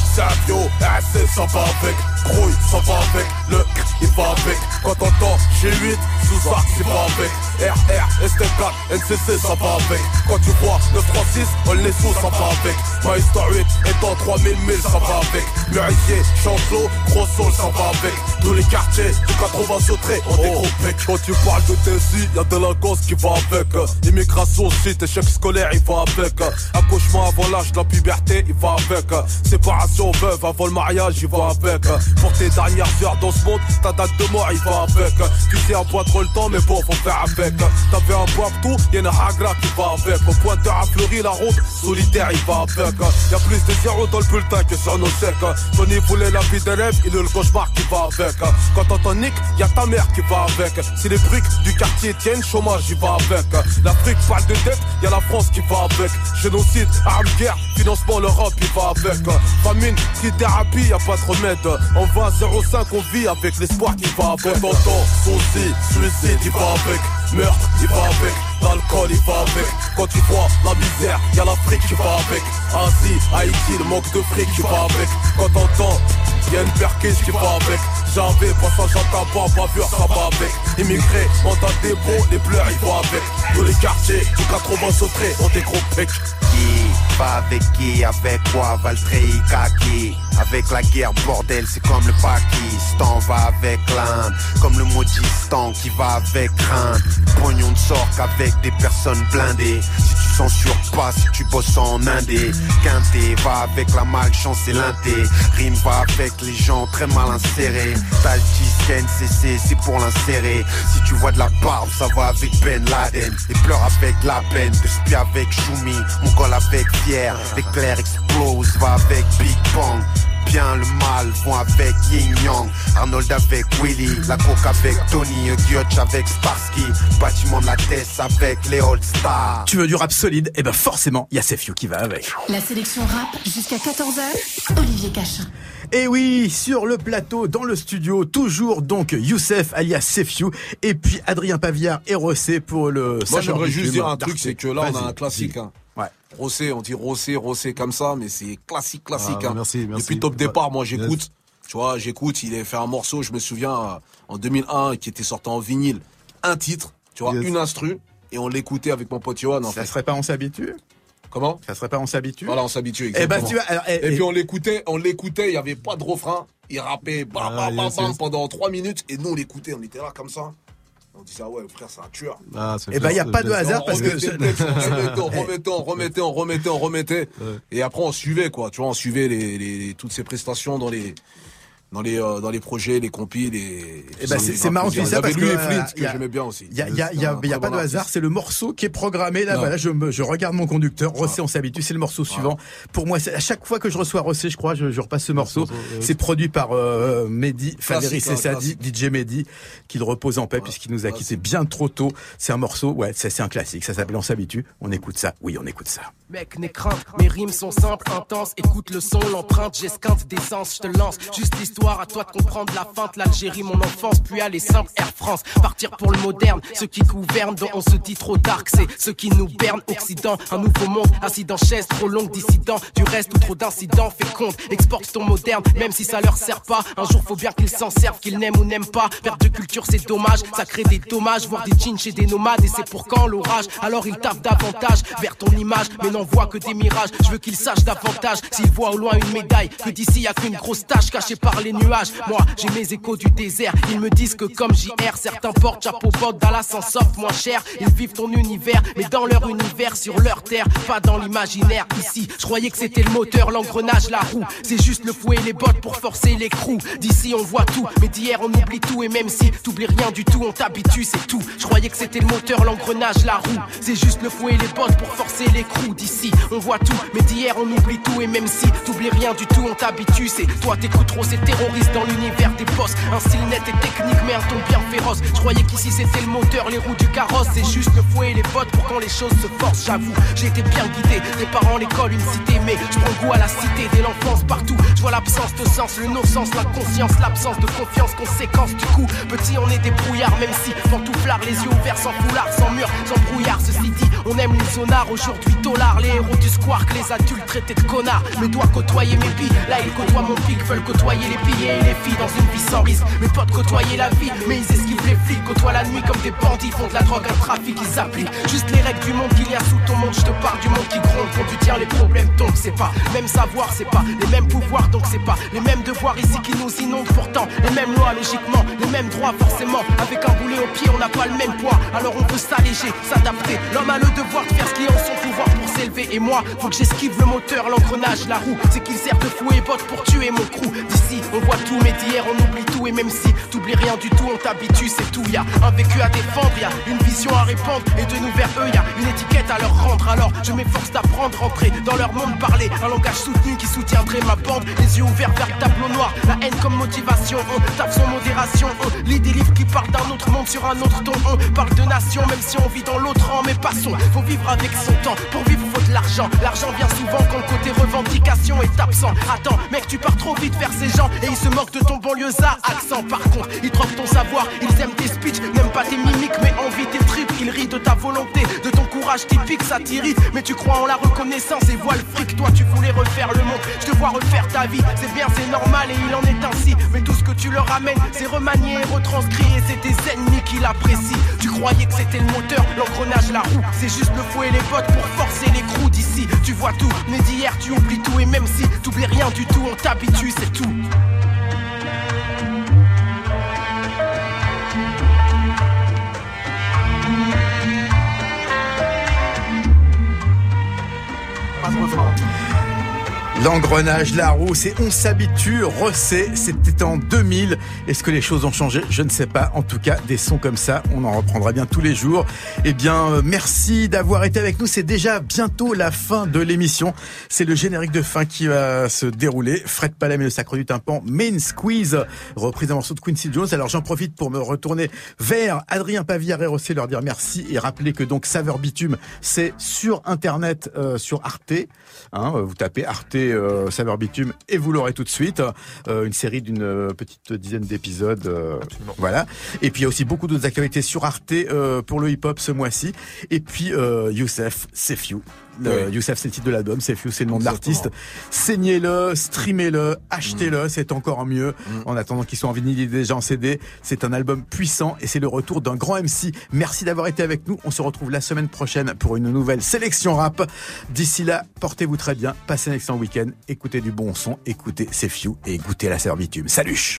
S4: RC, ça va avec. Croy, ça va avec. Le il va avec. Quand t'entends G8, Sous c'est va avec. RR, ST4, NCC, ça va avec. Quand tu vois 936, on les sous, ça va avec. Maestro 8 étant 3000 1000, ça va avec. Murier, Chancelot, Gros Sol, ça va avec. Tous les quartiers du 80 sautré, on est gros pec. Quand tu parles de Tessie, y'a délinquance qui va avec. Immigration, site, échec scolaire, il va avec. Accouchement avant l'âge de la puberté, il va avec. Séparation veuve avant le mariage, il va avec. Pour tes dernières heures dans ce monde, ta date de mort, il va avec. Tu sais, pas trop le temps, mais bon, faut faire avec. T'avais un tout, y'a une hagra qui va avec. Au pointeur à Fleury, la ronde, solitaire, il va avec. Y'a plus de zéro dans le bulletin que sur nos chèques. Tony voulait la vie des rêves, il est le cauchemar qui va avec. Quand t'entends Nick, y'a ta mère qui va avec. Si les briques du quartier tiennent, chômage, il va avec. L'Afrique parle de dette, y'a la France qui va avec. Génocide, armes, guerre, financement, l'Europe, il va avec. Famine, thérapie, y'a pas de remède. En 20-05, on vit avec l'espoir qui va avec. T'entends, souci, suicide, il va avec. Meurtre, il va avec. L'alcool, il va avec. Quand tu vois la misère, y'a l'Afrique qui va avec. Asie, Haïti, le manque de fric qui va avec. Quand t'entends, y'a une perquise qui va avec. J'avais passage à tabac, bavure, ça va avec. Immigré, mental des bons, les pleurs, il va avec. Tous les quartiers, du 80 sautrés, on des gros pecs.
S11: Va avec qui, avec quoi, Valtrei, Kaki. Avec la guerre, bordel, c'est comme le Pakistan. Va avec l'Inde Comme le maudistan qui va avec crainte Pognon ne sort qu'avec des personnes blindées. Si tu censures pas, si tu bosses en indé Quinté va avec la malchance et l'inté. Rime va avec les gens très mal insérés. T'as NCC, c'est pour l'insérer. Si tu vois de la barbe, ça va avec Ben Laden. Et pleure avec la peine, de spi avec Choumi Mon goal avec Pierre, l'éclair explose, va avec Big Bang bien le mal vont avec Yin Yang Arnold avec Willy, la coque avec Tony Giotch avec Sparsky Bâtiment de la Tess avec les All Stars
S1: Tu veux du rap solide? Et ben forcément, il y a Sefiu qui va avec.
S2: La sélection rap jusqu'à 14h, Olivier Cachin.
S1: Et oui, sur le plateau, dans le studio, toujours donc Youssef alias Sefiu et puis Adrien Pavillard et Rossé pour le
S6: Moi, j'aimerais juste dire un truc, c'est que là, on a un classique. Hein.
S1: Ouais.
S6: Rossé, on dit Rossé, Rossé comme ça, mais c'est classique, classique.
S7: Ah,
S6: hein.
S7: merci, merci.
S6: Depuis top départ, moi,
S7: Yes.
S6: j'écoute. Tu vois, j'écoute. Il a fait un morceau, je me souviens, euh, en 2001, qui était sorti en vinyle. Un titre, tu vois,
S7: Yes.
S6: une instru. Et on l'écoutait avec mon pote Johan, en
S1: Ça
S6: fait.
S1: serait pas on s'habitue?
S6: Comment?
S1: Ça serait pas on s'habitue?
S6: Voilà, on s'habitue.
S1: Eh ben
S6: exactement.
S1: tu vois, alors, eh,
S6: Et
S1: eh,
S6: puis on l'écoutait, on l'écoutait, il y avait pas de refrain. Il rappait bam,
S7: Ah,
S6: bam, bam,
S7: yes,
S6: bam,
S7: yes.
S6: pendant trois minutes. Et nous, on l'écoutait, on était là comme ça. On disait, ah ouais, frère, c'est un tueur.
S7: Ah, c'est
S1: Eh ben, y a
S7: bien,
S1: pas de hasard parce que
S6: on remettait, on remettait, on remettait, on remettait, on remettait. Et après, on suivait, quoi. Tu vois, on suivait les, les- toutes ces prestations dans les, dans les, euh, dans les projets, les compis, les.
S1: Eh ben, c'est- marrant que tu dis ça parce
S6: lui
S1: que,
S6: et Flint,
S1: euh,
S6: que j'aimais bien aussi.
S1: Il y a, il y a, il y a, y a pas de hasard, c'est le morceau qui est programmé là.
S6: Non.
S1: Voilà, je, me, je regarde mon conducteur. Rossé, on s'habitue, c'est le morceau suivant. Pour moi, à chaque fois que je reçois Rossé, je crois, je, je repasse ce morceau. C'est produit par euh, Mehdi, Faderi
S6: Classique, hein,
S1: Sessadi, DJ Mehdi, qu'il repose en paix puisqu'il nous a quitté bien trop tôt. C'est un morceau, ouais, c'est c'est un classique. Ça s'appelle On s'habitue. On écoute ça. Oui, on écoute ça.
S10: Mec, mes rimes sont simples, intenses. Écoute le son, l'empreinte, j'esquinte d'essence, je te lance. Juste l'histoire, à toi de comprendre la feinte. L'Algérie, mon enfance, puis aller simple, Air France. Partir pour le moderne, ceux qui gouvernent, dont on se dit trop dark, c'est ceux qui nous bernent. Occident, un nouveau monde, assis dans chaise, trop longue, dissident. Du reste ou trop d'incidents, compte. Exporte ton moderne, même si ça leur sert pas. Un jour, faut bien qu'ils s'en servent, qu'ils n'aiment ou n'aiment pas. Perte de culture, c'est dommage, ça crée des dommages, voir des jeans chez des nomades, et c'est pour quand l'orage? Alors ils tapent davantage vers ton image, mais n'en voient que des mirages. Je veux qu'ils sachent davantage s'ils voient au loin une médaille. Que d'ici y a qu'une grosse tache cachée par les Moi, j'ai mes échos du désert. Ils me disent que comme JR, certains portent chapeau bot, Dallas s'en sortent moins cher. Ils vivent ton univers, mais dans leur univers, sur leur terre, pas dans l'imaginaire. Ici, je croyais que c'était le moteur, l'engrenage, la roue. C'est juste le fouet et les bottes pour forcer l'écrou. D'ici, on voit tout, mais d'hier, on oublie tout. Et même si t'oublies rien du tout, on t'habitue, c'est tout. Je croyais que c'était le moteur, l'engrenage, la roue. C'est juste le fouet et les bottes pour forcer l'écrou. D'ici, on voit tout, mais d'hier, on oublie tout. Et même si t'oublies rien du tout, on t'habitue. C'est toi, t'écoutes trop ces terroristes dans l'univers des boss. Un style net et technique, mais un ton bien féroce. Je croyais qu'ici, c'était le moteur, les roues du carrosse. C'est juste le fouet et les bottes pour quand les choses se forcent. J'avoue, j'ai été bien guidé. Des parents, l'école, une cité, mais je prends goût à la cité. Dès l'enfance, partout, je vois l'absence de sens, le non-sens, la conscience, l'absence de confiance, conséquence. Du coup, petit, on est des brouillards, même si pantouflard, les yeux ouverts, sans foulard, sans mur, sans brouillard. Ceci dit, on aime les sonars, aujourd'hui, dollars, les héros du squark, les adultes traités de connards. Mais dois côtoyer mes billes, là ils côtoient mon pic, veulent côtoyer les les filles dans une vie sans risque. Mes potes côtoyer la vie, mais ils esquivent les flics, côtoient la nuit comme des bandits, font de la drogue, un trafic, ils appliquent juste les règles du monde qu'il y a sous ton monde. Je te parle du monde qui gronde, quand tu tiens les problèmes tombent, c'est pas même savoir, c'est pas les mêmes pouvoirs, donc c'est pas les mêmes devoirs ici qui nous inondent. Pourtant, les mêmes lois, logiquement, les mêmes droits, forcément. Avec un boulet au pied, on n'a pas le même poids, alors on peut s'alléger, s'adapter. L'homme a le devoir de faire ce qui est en son pouvoir pour s'élever. Et moi, faut que j'esquive le moteur, l'engrenage, la roue. C'est qu'il sert de fou et pour tuer mon crew. D'ici, on voit tout, mais d'hier, on oublie tout. Et même si t'oublies rien du tout, on t'habitue, c'est tout. Y a un vécu à défendre, y a une vision à répandre. Et de nous vers eux, y a une étiquette à leur rendre. Alors, je m'efforce d'apprendre, rentrer dans leur monde, parler un langage soutenu qui soutiendrait ma bande. Les yeux ouverts vers le tableau noir, la haine comme motivation. On tape son modération, on lit des livres qui parlent d'un autre monde sur un autre ton. On parle de nation, même si on vit dans l'autre rang. Mais passons, faut vivre avec son temps. Pour vivre, faut de l'argent. L'argent vient souvent quand le côté revendication est absent. Attends, mec, tu pars trop vite vers ces gens et ils se moquent de ton banlieusard accent. Par contre, ils troquent ton savoir, ils aiment tes speeches, n'aiment pas tes mimiques, mais envie tes tripes. Ils rient de ta volonté, de ton courage typique, ça t'irrite. Mais tu crois en la reconnaissance et vois le fric. Toi, tu voulais refaire le monde, je te vois refaire ta vie. C'est bien, c'est normal et il en est ainsi. Mais tout ce que tu leur amènes, c'est remanié et retranscrit et c'est tes ennemis qui l'apprécient. Tu croyais que c'était le moteur, l'engrenage, la roue. C'est juste le fouet et les bottes pour forcer les l'écrou d'ici. Tu vois tout, mais d'hier tu oublies tout et même si t'oublies rien du tout, on t'habitue, c'est tout.
S1: 我操 L'engrenage, la roue, c'est on s'habitue, recé, c'était en 2000. Est-ce que les choses ont changé? Je ne sais pas. En tout cas, des sons comme ça, on en reprendra bien tous les jours. Eh bien, euh, merci d'avoir été avec nous. C'est déjà bientôt la fin de l'émission. C'est le générique de fin qui va se dérouler. Fred Palem et le Sacre du Tympan, Main Squeeze, reprise d'un morceau de Quincy Jones. Alors j'en profite pour me retourner vers Adrien Pavillard et aussi leur dire merci et rappeler que donc Saveur Bitume, c'est sur Internet, euh, sur Arte. Hein, vous tapez Arte euh, Saveur Bitume et vous l'aurez tout de suite. Euh, une série d'une euh, petite dizaine d'épisodes. euh, voilà. Et puis il y a aussi beaucoup d'autres actualités sur Arte pour le hip-hop ce mois-ci. Et puis Youssef, c'est. Le-
S6: Oui.
S1: Youssef, c'est le titre de l'album, c'est Few, c'est le nom de l'artiste. Saignez-le, streamez-le, achetez-le, c'est encore mieux. En attendant qu'il soit en vinyle, il est déjà en CD. C'est un album puissant et c'est le retour d'un grand MC. Merci d'avoir été avec nous. On se retrouve la semaine prochaine pour une nouvelle sélection rap. D'ici là, portez-vous très bien, passez un excellent week-end, écoutez du bon son, écoutez C'est Few et goûtez la servitude. Salut